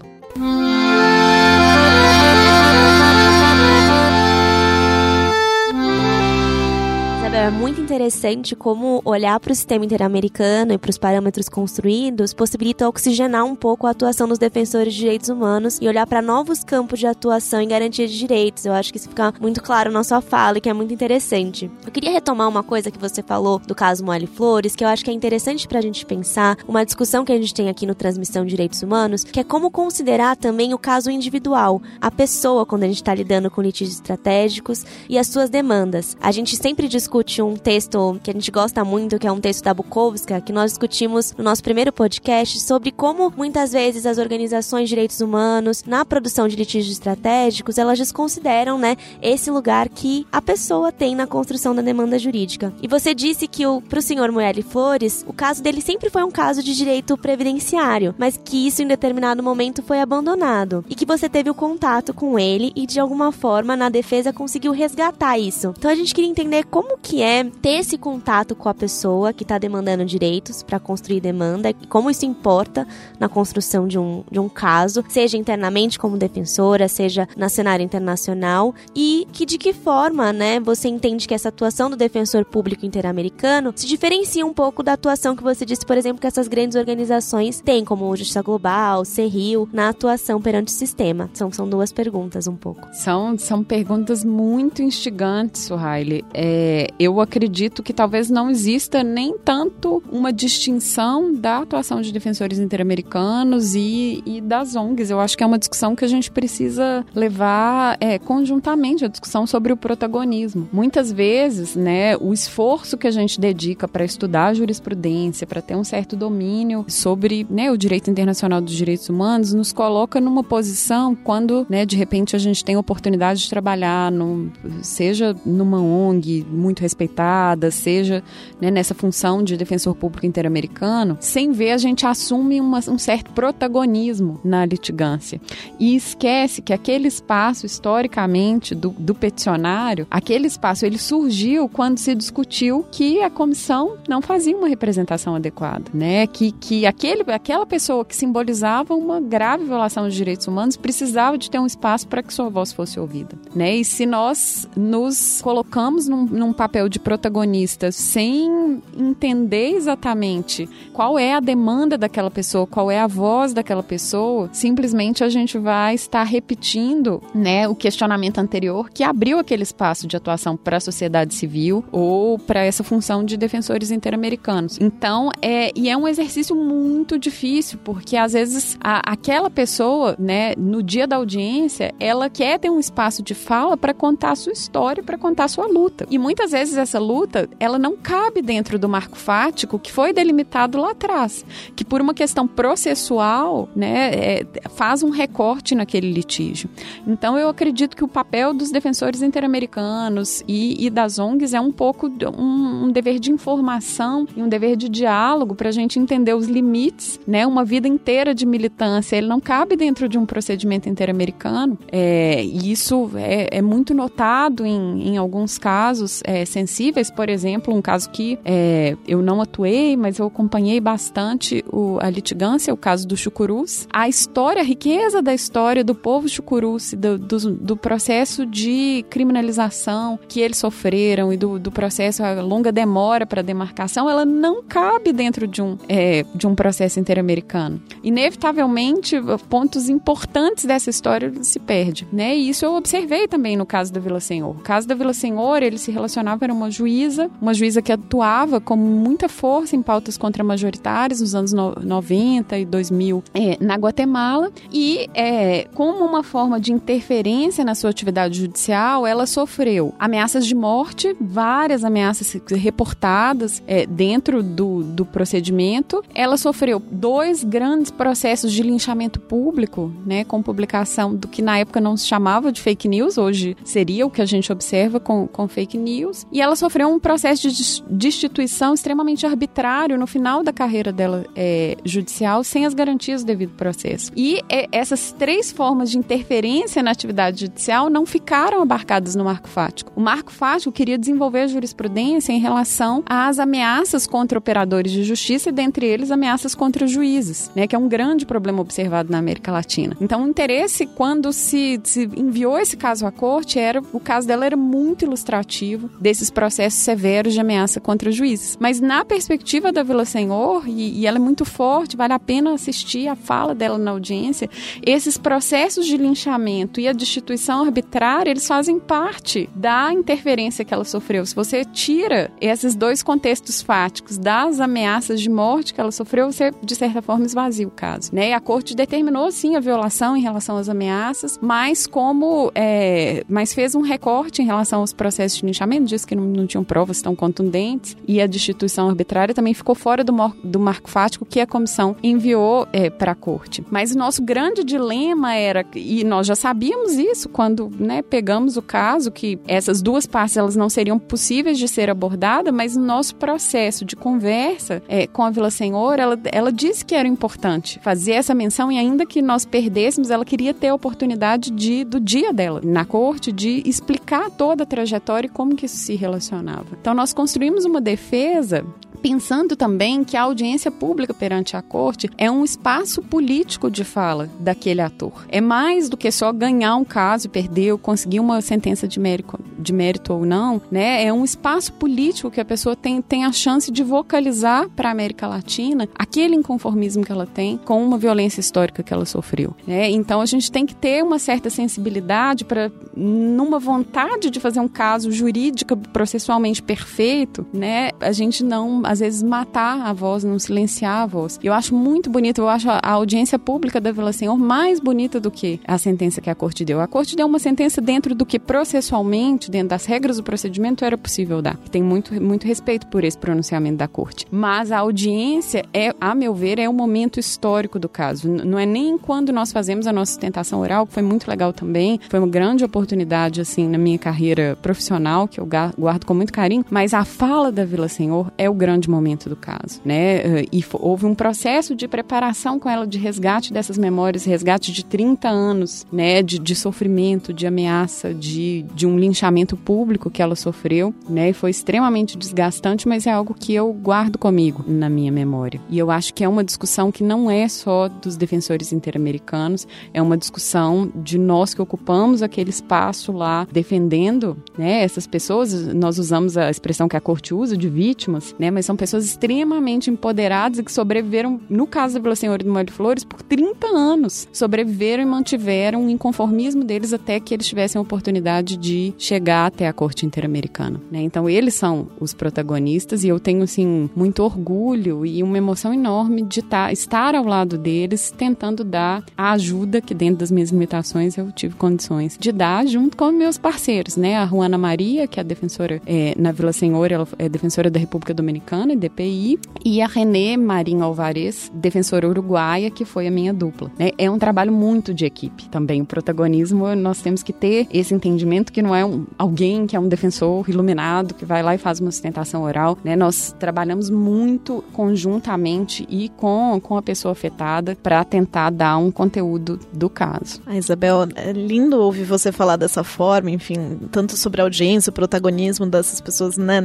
S1: É muito interessante como olhar para o sistema interamericano e para os parâmetros construídos possibilita oxigenar um pouco a atuação dos defensores de direitos humanos e olhar para novos campos de atuação em garantia de direitos. Eu acho que isso fica muito claro na sua fala e que é muito interessante. Eu queria retomar uma coisa que você falou do caso Moelle Flores, que eu acho que é interessante para a gente pensar, uma discussão que a gente tem aqui no Transmissão de Direitos Humanos, que é como considerar também o caso individual, a pessoa quando a gente está lidando com litígios estratégicos e as suas demandas. A gente sempre discute um texto que a gente gosta muito, que é um texto da Bukowska, que nós discutimos no nosso primeiro podcast sobre como muitas vezes as organizações de direitos humanos, na produção de litígios estratégicos, elas desconsideram, né, esse lugar que a pessoa tem na construção da demanda jurídica. E você disse que o pro senhor Moelle Flores, o caso dele sempre foi um caso de direito previdenciário, mas que isso em determinado momento foi abandonado e que você teve o contato com ele e de alguma forma na defesa conseguiu resgatar isso. Então a gente queria entender como que é ter esse contato com a pessoa que está demandando direitos para construir demanda como isso importa na construção de um, de um caso, seja internamente como defensora, seja na cenário internacional e que de que forma, né, você entende que essa atuação do defensor público interamericano se diferencia um pouco da atuação que você disse, por exemplo, que essas grandes organizações têm, como Justiça Global, CERRIL, na atuação perante o sistema. São, são duas perguntas um pouco.
S3: São, são perguntas muito instigantes, Riley. É, eu eu acredito que talvez não exista nem tanto uma distinção da atuação de defensores interamericanos e, e das ONGs. Eu acho que é uma discussão que a gente precisa levar é, conjuntamente a discussão sobre o protagonismo. Muitas vezes, né, o esforço que a gente dedica para estudar jurisprudência, para ter um certo domínio sobre né, o direito internacional dos direitos humanos, nos coloca numa posição quando, né, de repente, a gente tem oportunidade de trabalhar, no, seja numa ONG muito respeitada, seja né, nessa função de defensor público interamericano, sem ver a gente assume uma, um certo protagonismo na litigância e esquece que aquele espaço historicamente do, do peticionário, aquele espaço ele surgiu quando se discutiu que a comissão não fazia uma representação adequada, né? Que, que aquele, aquela pessoa que simbolizava uma grave violação dos direitos humanos precisava de ter um espaço para que sua voz fosse ouvida, né? E se nós nos colocamos num, num papel de protagonista sem entender exatamente qual é a demanda daquela pessoa, qual é a voz daquela pessoa, simplesmente a gente vai estar repetindo, né, o questionamento anterior que abriu aquele espaço de atuação para a sociedade civil ou para essa função de defensores interamericanos. Então, é e é um exercício muito difícil, porque às vezes a, aquela pessoa, né, no dia da audiência, ela quer ter um espaço de fala para contar a sua história, para contar a sua luta. E muitas vezes essa luta, ela não cabe dentro do marco fático que foi delimitado lá atrás, que por uma questão processual, né, é, faz um recorte naquele litígio. Então, eu acredito que o papel dos defensores interamericanos e, e das ONGs é um pouco um, um dever de informação e um dever de diálogo para a gente entender os limites, né? Uma vida inteira de militância, ele não cabe dentro de um procedimento interamericano. É, e isso é, é, muito notado em, em alguns casos é, sensíveis, por exemplo, um caso que é, eu não atuei, mas eu acompanhei bastante o, a litigância, o caso do Chucurus. A história, a riqueza da história do povo Chucurus, do, do, do processo de criminalização que eles sofreram e do, do processo, a longa demora para demarcação, ela não cabe dentro de um, é, de um processo interamericano. Inevitavelmente, pontos importantes dessa história se perde, né? E isso eu observei também no caso da Vila Senhor. O caso da Vila Senhor, ele se relacionava era uma juíza, uma juíza que atuava com muita força em pautas contra-majoritárias nos anos no, 90 e 2000 é, na Guatemala e é, como uma forma de interferência na sua atividade judicial, ela sofreu ameaças de morte, várias ameaças reportadas é, dentro do, do procedimento. Ela sofreu dois grandes processos de linchamento público, né, com publicação do que na época não se chamava de fake news, hoje seria o que a gente observa com, com fake news. E ela sofreu um processo de destituição extremamente arbitrário no final da carreira dela é, judicial, sem as garantias do devido processo. E é, essas três formas de interferência na atividade judicial não ficaram abarcadas no marco fático. O marco fático queria desenvolver a jurisprudência em relação às ameaças contra operadores de justiça e, dentre eles, ameaças contra juízes, né, que é um grande problema observado na América Latina. Então, o interesse, quando se, se enviou esse caso à corte, era o caso dela era muito ilustrativo desses processos severos de ameaça contra juízes. Mas, na perspectiva da Vila Senhor, e, e ela é muito forte, vale a pena assistir a fala dela na audiência, esses processos de linchamento e a destituição arbitrária, eles fazem parte da interferência que ela sofreu. Se você tira esses dois contextos fáticos das ameaças de morte que ela sofreu, você, de certa forma, esvazia o caso. Né? E a corte determinou, sim, a violação em relação às ameaças, mas como... É, mas fez um recorte em relação aos processos de linchamento, disse que não, não tinham provas tão contundentes, e a destituição arbitrária também ficou fora do, do marco fático que a comissão enviou é, para a corte. Mas o nosso grande dilema era, e nós já sabíamos isso quando né, pegamos o caso, que essas duas partes elas não seriam possíveis de ser abordadas, mas no nosso processo de conversa é, com a Vila Senhor, ela, ela disse que era importante fazer essa menção e ainda que nós perdêssemos, ela queria ter a oportunidade de, do dia dela na corte de explicar toda a trajetória e como que isso se relacionava. Então nós construímos uma defesa pensando também que a audiência pública perante a corte é um espaço político de fala daquele ator. É mais do que só ganhar um caso, perder conseguir uma sentença de mérito, de mérito ou não, né, é um espaço político que a pessoa tem, tem a chance de vocalizar para a América Latina aquele inconformismo que ela tem com uma violência histórica que ela sofreu. Né? Então a gente tem que ter uma certa sensibilidade para, numa vontade de fazer um caso jurídico processualmente perfeito, né, a gente não, às vezes, matar a voz, não silenciar a voz. Eu acho muito bonito, eu acho a audiência pública da Vila Senhor mais bonita do que a sentença que a corte deu. A corte deu uma sentença dentro do que processualmente, dentro das regras do procedimento, era possível dar. Tem muito, muito respeito por esse pronunciamento da corte. Mas a audiência é, a meu ver, é o momento histórico do caso. Não é nem quando nós fazemos a nossa sustentação oral, que foi muito legal também. Foi uma grande oportunidade, assim, na minha carreira profissional, que eu guardo com muito carinho. Mas a fala da Vila Senhor é o grande momento do caso, né? E houve um processo de preparação com ela de resgate dessas memórias, resgate de 30 anos, né? De, de sofrimento, de ameaça, de, de um linchamento público que ela sofreu, né? E foi extremamente desgastante, mas é algo que eu guardo comigo na minha memória. E eu acho que é uma discussão que não é só dos defensores interamericanos, é uma discussão de nós que ocupamos aquele espaço lá defendendo, né? Essas pessoas, nós usamos a expressão que a corte usa de vítimas, né? Mas são pessoas extremamente empoderadas e que sobreviveram, no caso da Vila Senhor do Mário Flores, por 30 anos. Sobreviveram e mantiveram o inconformismo deles até que eles tivessem a oportunidade de chegar até a corte interamericana, né? Então eles são os protagonistas e eu tenho, assim, muito orgulho e uma emoção enorme de tá, estar ao lado deles, tentando dar a ajuda que dentro das minhas limitações eu tive condições de dar junto com meus parceiros, né? A Juana Maria, que é a defensora é, na Vila Senhor, ela é defensora da República Dominicana, DPI, e a Renê Marinho Alvarez, defensora uruguaia, que foi a minha dupla. Né? É um trabalho muito de equipe também. O protagonismo, nós temos que ter esse entendimento que não é um, alguém que é um defensor iluminado, que vai lá e faz uma sustentação oral. Né? Nós trabalhamos muito conjuntamente e com, com a pessoa afetada para tentar dar um conteúdo do caso.
S2: Ah, Isabel, é lindo ouvir você falar dessa forma, enfim, tanto sobre a audiência, o protagonismo dessas pessoas né,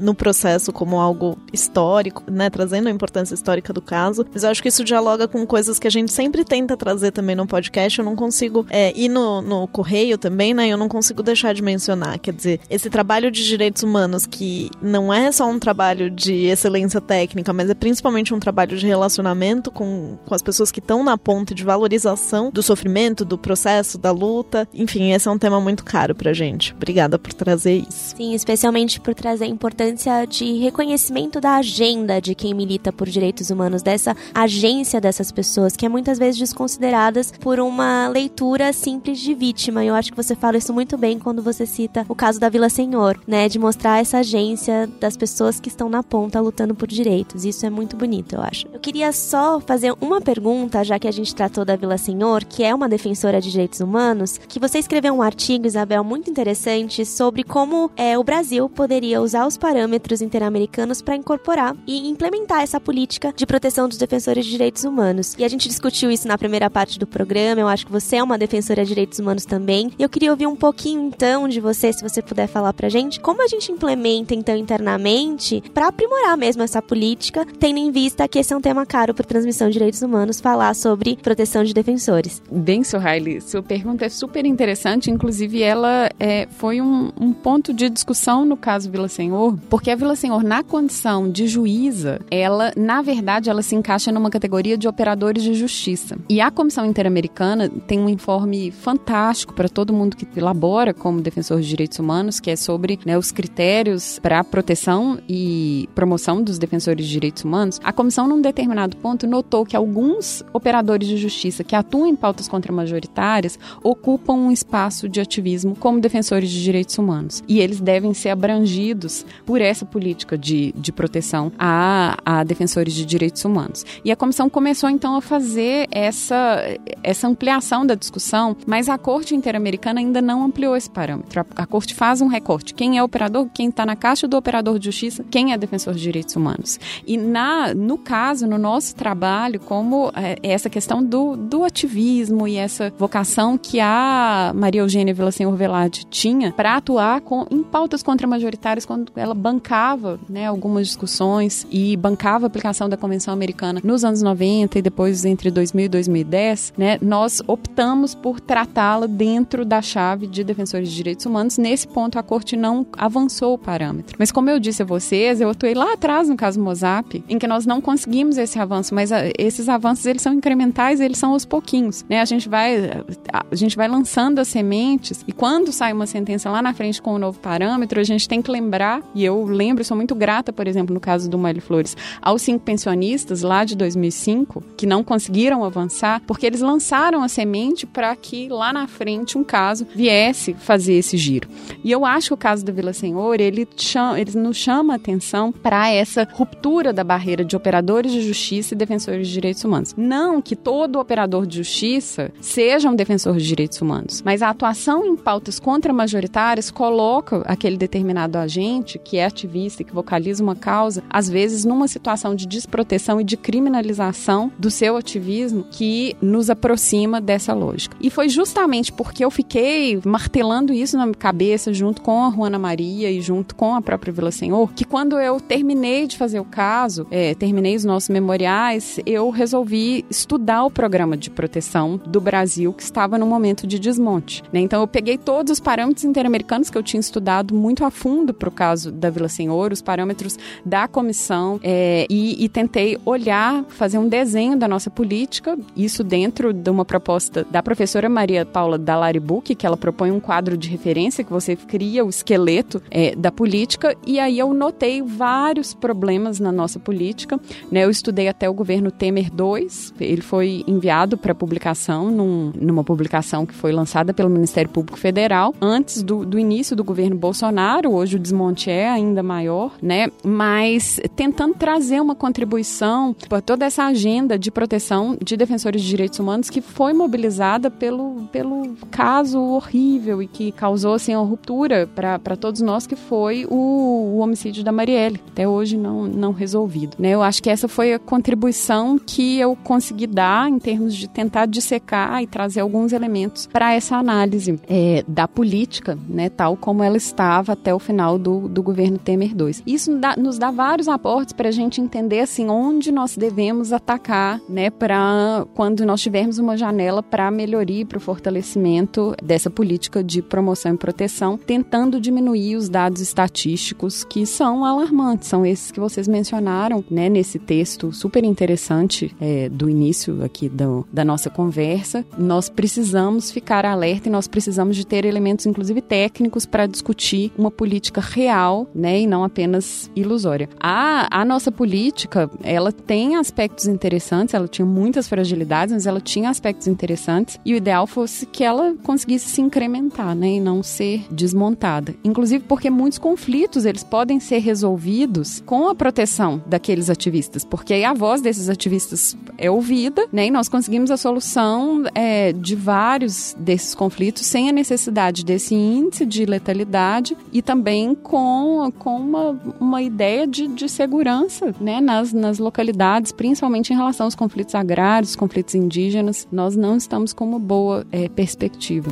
S2: no processo como algo histórico, né, trazendo a importância histórica do caso. Mas eu acho que isso dialoga com coisas que a gente sempre tenta trazer também no podcast. Eu não consigo, é, e no, no correio também, né, eu não consigo deixar de mencionar. Quer dizer, esse trabalho de direitos humanos que não é só um trabalho de excelência técnica, mas é principalmente um trabalho de relacionamento com, com as pessoas que estão na ponta de valorização do sofrimento, do processo, da luta. Enfim, esse é um tema muito caro pra gente. Obrigada por trazer isso.
S1: Sim, especialmente por trazer a importância de reconhecimento da agenda de quem milita por direitos humanos, dessa agência dessas pessoas, que é muitas vezes desconsideradas por uma leitura simples de vítima. Eu acho que você fala isso muito bem quando você cita o caso da Vila Senhor, né? De mostrar essa agência das pessoas que estão na ponta lutando por direitos. Isso é muito bonito, eu acho. Eu queria só fazer uma pergunta, já que a gente tratou da Vila Senhor, que é uma defensora de direitos humanos, que você escreveu um artigo, Isabel, muito interessante sobre como é, o Brasil poderia usar os parâmetros interamericanos para incorporar e implementar essa política de proteção dos defensores de direitos humanos. E a gente discutiu isso na primeira parte do programa. Eu acho que você é uma defensora de direitos humanos também. E eu queria ouvir um pouquinho então de você, se você puder falar pra gente, como a gente implementa então internamente para aprimorar mesmo essa política, tendo em vista que esse é um tema caro para transmissão de direitos humanos falar sobre proteção de defensores.
S3: Bem, Sohaili, sua pergunta é super interessante, inclusive ela é, foi um, um ponto de discussão no caso Vila Senhor, porque a Vila Senhor, na condição de juíza, ela, na verdade, ela se encaixa numa categoria de operadores de justiça. E a Comissão Interamericana tem um informe fantástico para todo mundo que elabora como defensor de direitos humanos, que é sobre né, os critérios para a proteção e promoção dos defensores de direitos humanos. A comissão, num determinado ponto, notou que alguns operadores de justiça que atuam em pautas contra-majoritárias ocupam um espaço de ativismo como defensores de direitos humanos. E eles devem ser abrangidos por essa política de, de proteção a, a defensores de direitos humanos. E a comissão começou então a fazer essa, essa ampliação da discussão, mas a Corte Interamericana ainda não ampliou esse parâmetro. A, Corte faz um recorte: quem é operador, quem está na caixa do operador de justiça, quem é defensor de direitos humanos. E na, no caso, no nosso trabalho, como é, essa questão do, do ativismo e essa vocação que a Maria Eugênia Villasenhor Velade tinha para atuar com, em pautas contra-majoritárias quando ela bancava né, algumas discussões e bancava a aplicação da Convenção Americana nos anos 90 e depois entre 2000 e 2010, né, nós optamos por tratá-la dentro da chave de defensores de direitos humanos nesse ponto, a corte não avançou o parâmetro. Mas como eu disse a vocês, eu atuei lá atrás no caso Mozap, em que nós não conseguimos esse avanço, mas a, esses avanços eles são incrementais, eles são aos pouquinhos, né? A gente vai a, a gente vai lançando as sementes e quando sai uma sentença lá na frente com um novo parâmetro, a gente tem que lembrar, e eu lembro, sou muito grata, por exemplo, no caso do Mário Flores, aos cinco pensionistas lá de 2005 que não conseguiram avançar, porque eles lançaram a semente para que lá na frente um caso viesse fazer esse giro. E eu acho que o caso da Vila Senhor, ele, chama, ele nos chama a atenção para essa ruptura da barreira de operadores de justiça e defensores de direitos humanos. Não que todo operador de justiça seja um defensor de direitos humanos, mas a atuação em pautas contra-majoritárias coloca aquele determinado agente que é ativista que vocaliza uma causa, às vezes numa situação de desproteção e de criminalização do seu ativismo que nos aproxima dessa lógica. E foi justamente porque eu fiquei martelando isso na minha cabeça junto com a Juana Maria e junto com a própria Vila Senhor, que quando eu terminei de fazer o caso, é, terminei os nossos memoriais, eu resolvi estudar o programa de proteção do Brasil que estava no momento de desmonte. Né? Então eu peguei todos os parâmetros interamericanos que eu tinha estudado muito a fundo para o caso da Vila Senhor, os parâmetros da comissão é, e, e tentei olhar, fazer um desenho da nossa política, isso dentro de uma proposta da professora Maria Paula Dalaribuc, que ela propõe um quadro de referência que você cria o esqueleto é, da política e aí eu notei vários problemas na nossa política. Né? Eu estudei até o governo Temer II, ele foi enviado para publicação num, numa publicação que foi lançada pelo Ministério Público Federal antes do, do início do governo Bolsonaro. Hoje o desmonte é ainda maior, né? Mas tentando trazer uma contribuição para toda essa agenda de proteção de defensores de direitos humanos que foi mobilizada pelo, pelo caso horrível e que causou assim, uma ruptura para todos nós, que foi o, o homicídio da Marielle, até hoje não, não resolvido. Né? Eu acho que essa foi a contribuição que eu consegui dar em termos de tentar dissecar e trazer alguns elementos para essa análise é, da política, né, tal como ela estava até o final do, do governo Temer II. Isso nos dá vários aportes para a gente entender assim onde nós devemos atacar, né, para quando nós tivermos uma janela para melhoria, para o fortalecimento dessa política de promoção e proteção, tentando diminuir os dados estatísticos que são alarmantes, são esses que vocês mencionaram, né, nesse texto super interessante é, do início aqui do, da nossa conversa. Nós precisamos ficar alerta e nós precisamos de ter elementos, inclusive técnicos, para discutir uma política real, né, e não apenas ilusória. A, a nossa política, ela tem aspectos interessantes, ela tinha muitas fragilidades, mas ela tinha aspectos interessantes e o ideal fosse que ela conseguisse se incrementar, né, e não ser desmontada. Inclusive porque muitos conflitos eles podem ser resolvidos com a proteção daqueles ativistas, porque aí a voz desses ativistas é ouvida, né, e nós conseguimos a solução é, de vários desses conflitos sem a necessidade desse índice de letalidade e também com, com uma, uma ideia de, de segurança né, nas, nas localidades, principalmente em relação aos conflitos agrários, conflitos indígenas. Nós não estamos com uma boa é, perspectiva.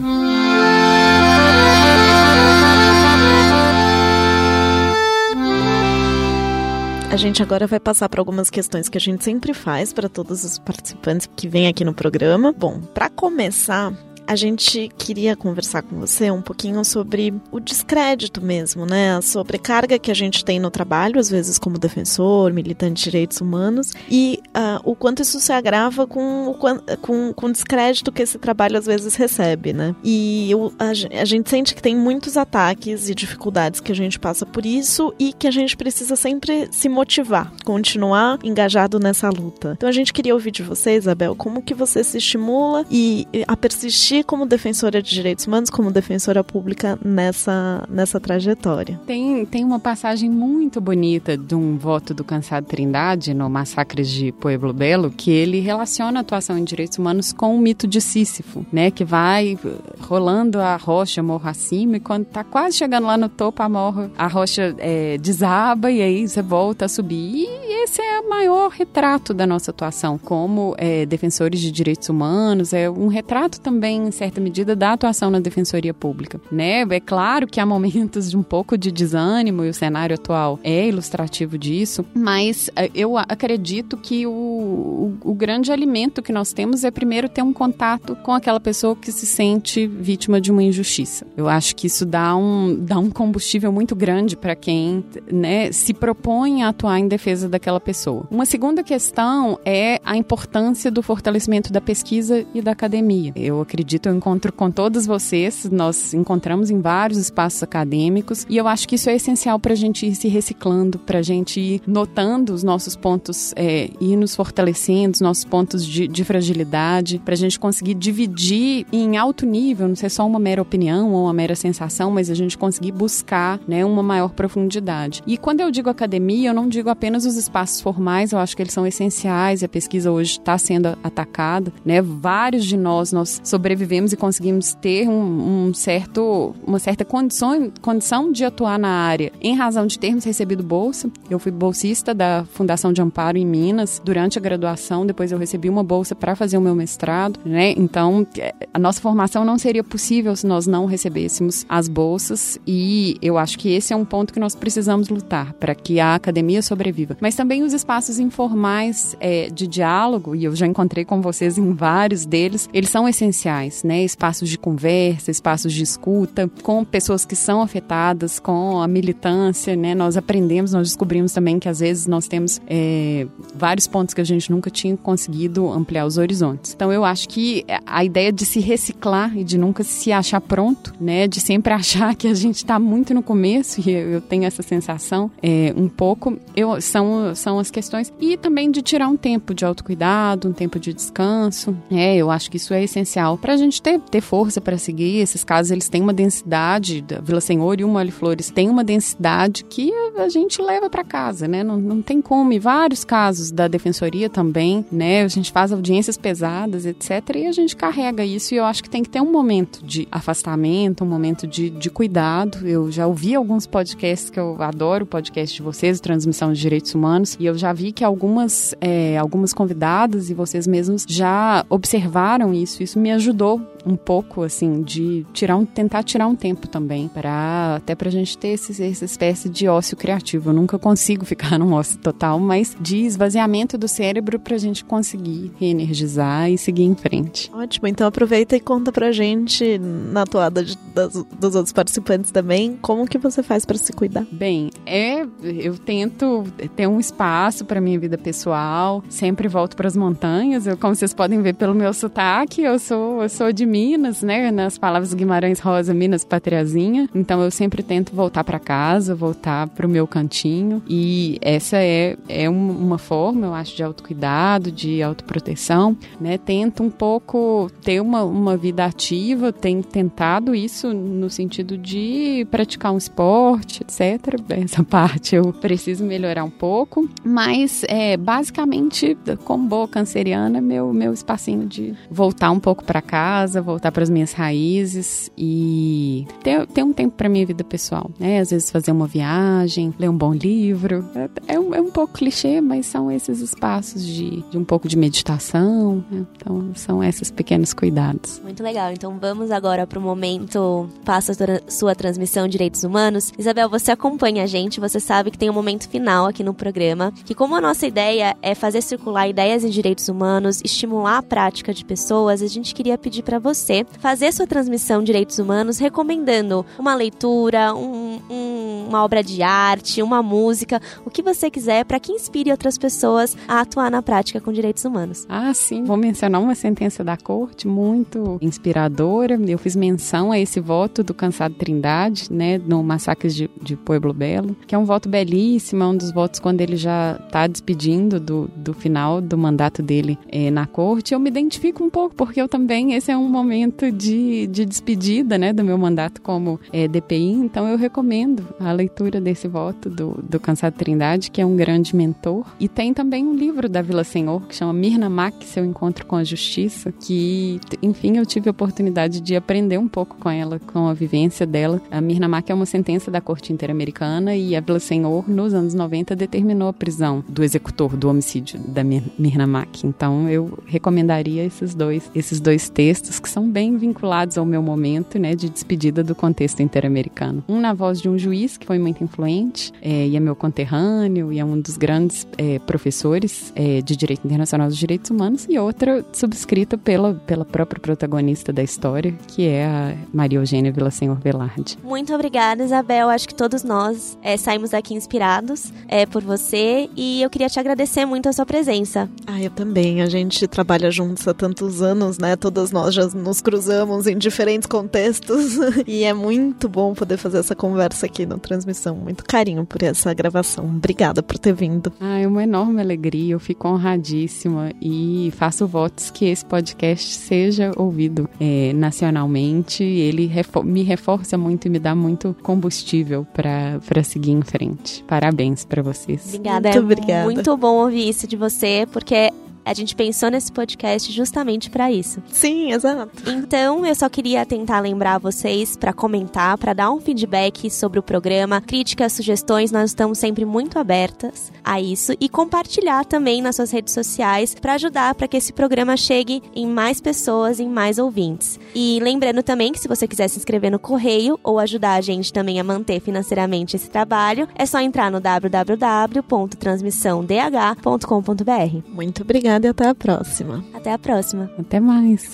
S2: A gente agora vai passar para algumas questões que a gente sempre faz para todos os participantes que vêm aqui no programa. Bom, para começar, a gente queria conversar com você um pouquinho sobre o descrédito mesmo, né? A sobrecarga que a gente tem no trabalho, às vezes como defensor, militante de direitos humanos, e uh, o quanto isso se agrava com o com, com descrédito que esse trabalho às vezes recebe, né? E o, a, a gente sente que tem muitos ataques e dificuldades que a gente passa por isso e que a gente precisa sempre se motivar, continuar engajado nessa luta. Então a gente queria ouvir de você, Isabel, como que você se estimula e a persistir como defensora de direitos humanos, como defensora pública nessa, nessa trajetória.
S3: Tem, tem uma passagem muito bonita de um voto do Cansado Trindade no Massacre de Pueblo Belo, que ele relaciona a atuação em direitos humanos com o mito de Sísifo, né? Que vai rolando a rocha morro acima e quando tá quase chegando lá no topo, a morro, a rocha é, desaba e aí você volta a subir. E esse é o maior retrato da nossa atuação como é, defensores de direitos humanos, é um retrato também, em certa medida, da atuação na defensoria pública. Né? É claro que há momentos de um pouco de desânimo e o cenário atual é ilustrativo disso, mas é, eu acredito que o, o, o grande alimento que nós temos é primeiro ter um contato com aquela pessoa que se sente vítima de uma injustiça. Eu acho que isso dá um, dá um combustível muito grande para quem né, se propõe a atuar em defesa daquela pessoa. Uma segunda questão é a importância do fortalecimento da pesquisa e da academia. Eu acredito, eu encontro com todos vocês, nós encontramos em vários espaços acadêmicos e eu acho que isso é essencial para a gente ir se reciclando, para a gente ir notando os nossos pontos é, e nos fortalecendo, os nossos pontos de, de fragilidade, para a gente conseguir dividir em alto nível, não ser só uma mera opinião ou uma mera sensação, mas a gente conseguir buscar né, uma maior profundidade. E quando eu digo academia, eu não digo apenas os espaços formais, eu acho que eles são essenciais, a pesquisa hoje está sendo atacada, né? Vários de nós, nós sobrevivemos e conseguimos ter um, um certo, uma certa condição, condição de atuar na área em razão de termos recebido bolsa. Eu fui bolsista da Fundação de Amparo em Minas durante a graduação, depois eu recebi uma bolsa para fazer o meu mestrado, né? Então, é, a nossa formação não seria possível se nós não recebêssemos as bolsas e eu acho que esse é um ponto que nós precisamos lutar para que a academia sobreviva. Mas também os espaços informais é, de diálogo, e eu já encontrei com vocês em vários deles, eles são essenciais, né? Espaços de conversa, espaços de escuta, com pessoas que são afetadas, com a militância, né? Nós aprendemos, nós descobrimos também que às vezes nós temos é, vários pontos que a gente nunca tinha conseguido ampliar os horizontes. Então eu acho que a ideia de se reciclar e de nunca se achar pronto, né? De sempre *laughs* achar que a gente está muito no começo, e eu tenho essa sensação é, um pouco, eu, são, são as questões. E também de tirar um tempo de autocuidado, um tempo de descanso. É, eu acho que isso é essencial para gente ter, ter força para seguir. Esses casos, eles têm uma densidade, da Vila Senhor e Mole Flores tem uma densidade que a gente leva para casa, né? Não, não tem como. E vários casos da defensoria também, né? A gente faz audiências pesadas, etc. E a gente carrega isso e eu acho que tem que ter um momento de afastamento, um momento de, de cuidado. Eu já ouvi alguns podcasts que eu adoro, o podcast de vocês, Transmissão de Direitos Humanos, e eu já vi que algumas, é, algumas convidadas e vocês mesmos já observaram isso. Isso me ajudou um pouco, assim, de tirar um, tentar tirar um tempo também, para até pra gente ter esse, essa espécie de ócio criativo. Eu nunca consigo *laughs* ficar num ócio total, mas de esvaziamento do cérebro pra gente conseguir reenergizar e seguir em frente.
S2: Ótimo, então aproveita e conta pra gente, na toada de, das, dos outros participantes também, como que você faz para se cuidar?
S3: Bem, é, eu tento ter um espaço para minha vida pessoal, sempre volto para as montanhas. Eu, como vocês podem ver pelo meu sotaque, eu sou, eu sou de Minas, né? Nas palavras Guimarães Rosa, Minas Patriazinha. Então eu sempre tento voltar para casa, voltar para o meu cantinho. E essa é, é uma forma, eu acho, de autocuidado, de autoproteção, né? Tento um pouco ter uma, uma vida ativa, tenho tentado isso no sentido de praticar um esporte, etc. Essa parte eu preciso melhorar um pouco, mas é, basicamente, como boa canceriana, meu, meu espacinho de voltar um pouco para casa, casa, voltar para as minhas raízes e ter, ter um tempo para minha vida pessoal, né? Às vezes fazer uma viagem, ler um bom livro. É, é, um, é um pouco clichê, mas são esses espaços de, de um pouco de meditação. Né? Então, são esses pequenos cuidados.
S1: Muito legal. Então, vamos agora para o momento Faça sua transmissão Direitos Humanos. Isabel, você acompanha a gente, você sabe que tem um momento final aqui no programa, que como a nossa ideia é fazer circular ideias em direitos humanos, estimular a prática de pessoas, a gente queria pedir para você fazer sua transmissão Direitos Humanos recomendando uma leitura, um, um, uma obra de arte, uma música, o que você quiser para que inspire outras pessoas a atuar na prática com direitos humanos.
S3: Ah, sim. Vou mencionar uma sentença da corte muito inspiradora. Eu fiz menção a esse voto do Cansado Trindade, né, no massacre de, de Pueblo Belo, que é um voto belíssimo, é um dos votos quando ele já está despedindo do, do final do mandato dele é, na corte. Eu me identifico um pouco, porque eu também, esse é um momento de, de despedida, né, do meu mandato como é, DPI, então eu recomendo a leitura desse voto do, do Cansado Trindade, que é um grande mentor. E tem também um livro da Vila Senhor, que chama Mirna Mack, Seu Encontro com a Justiça, que, enfim, eu tive a oportunidade de aprender um pouco com ela, com a vivência dela. A Mirna Mack é uma sentença da Corte Interamericana e a Vila Senhor, nos anos 90, determinou a prisão do executor do homicídio da Mirna Mack. Então, eu recomendaria esses dois, esses dois textos que são bem vinculados ao meu momento, né, de despedida do contexto interamericano. Um na voz de um juiz que foi muito influente é, e é meu conterrâneo e é um dos grandes é, professores é, de Direito Internacional dos Direitos Humanos e outra subscrita pela, pela própria protagonista da história, que é a Maria Eugênia Villasenhor Velarde.
S1: Muito obrigada, Isabel. Acho que todos nós é, saímos daqui inspirados é, por você e eu queria te agradecer muito a sua presença.
S2: Ah, eu também. A gente trabalha juntos há tantos anos, né? Todas nós já nos cruzamos em diferentes contextos *laughs* e é muito bom poder fazer essa conversa aqui na transmissão. Muito carinho por essa gravação. Obrigada por ter vindo.
S3: Ah, é uma enorme alegria. Eu fico honradíssima e faço votos que esse podcast seja ouvido é, nacionalmente. Ele refor me reforça muito e me dá muito combustível para seguir em frente. Parabéns para vocês.
S1: Obrigada. Muito é obrigada. muito bom ouvir isso de você, porque a gente pensou nesse podcast justamente para isso.
S2: Sim, exato.
S1: Então, eu só queria tentar lembrar vocês para comentar, para dar um feedback sobre o programa, críticas, sugestões, nós estamos sempre muito abertas a isso e compartilhar também nas suas redes sociais para ajudar para que esse programa chegue em mais pessoas, em mais ouvintes. E lembrando também que se você quiser se inscrever no correio ou ajudar a gente também a manter financeiramente esse trabalho, é só entrar no www.transmissãodh.com.br.
S2: Muito obrigada obrigada e até a próxima.
S1: Até a próxima.
S3: Até mais.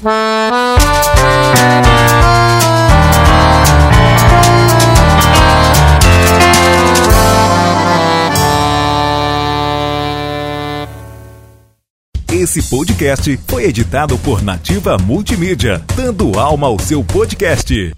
S4: Esse podcast foi editado por Nativa Multimídia, dando alma ao seu podcast.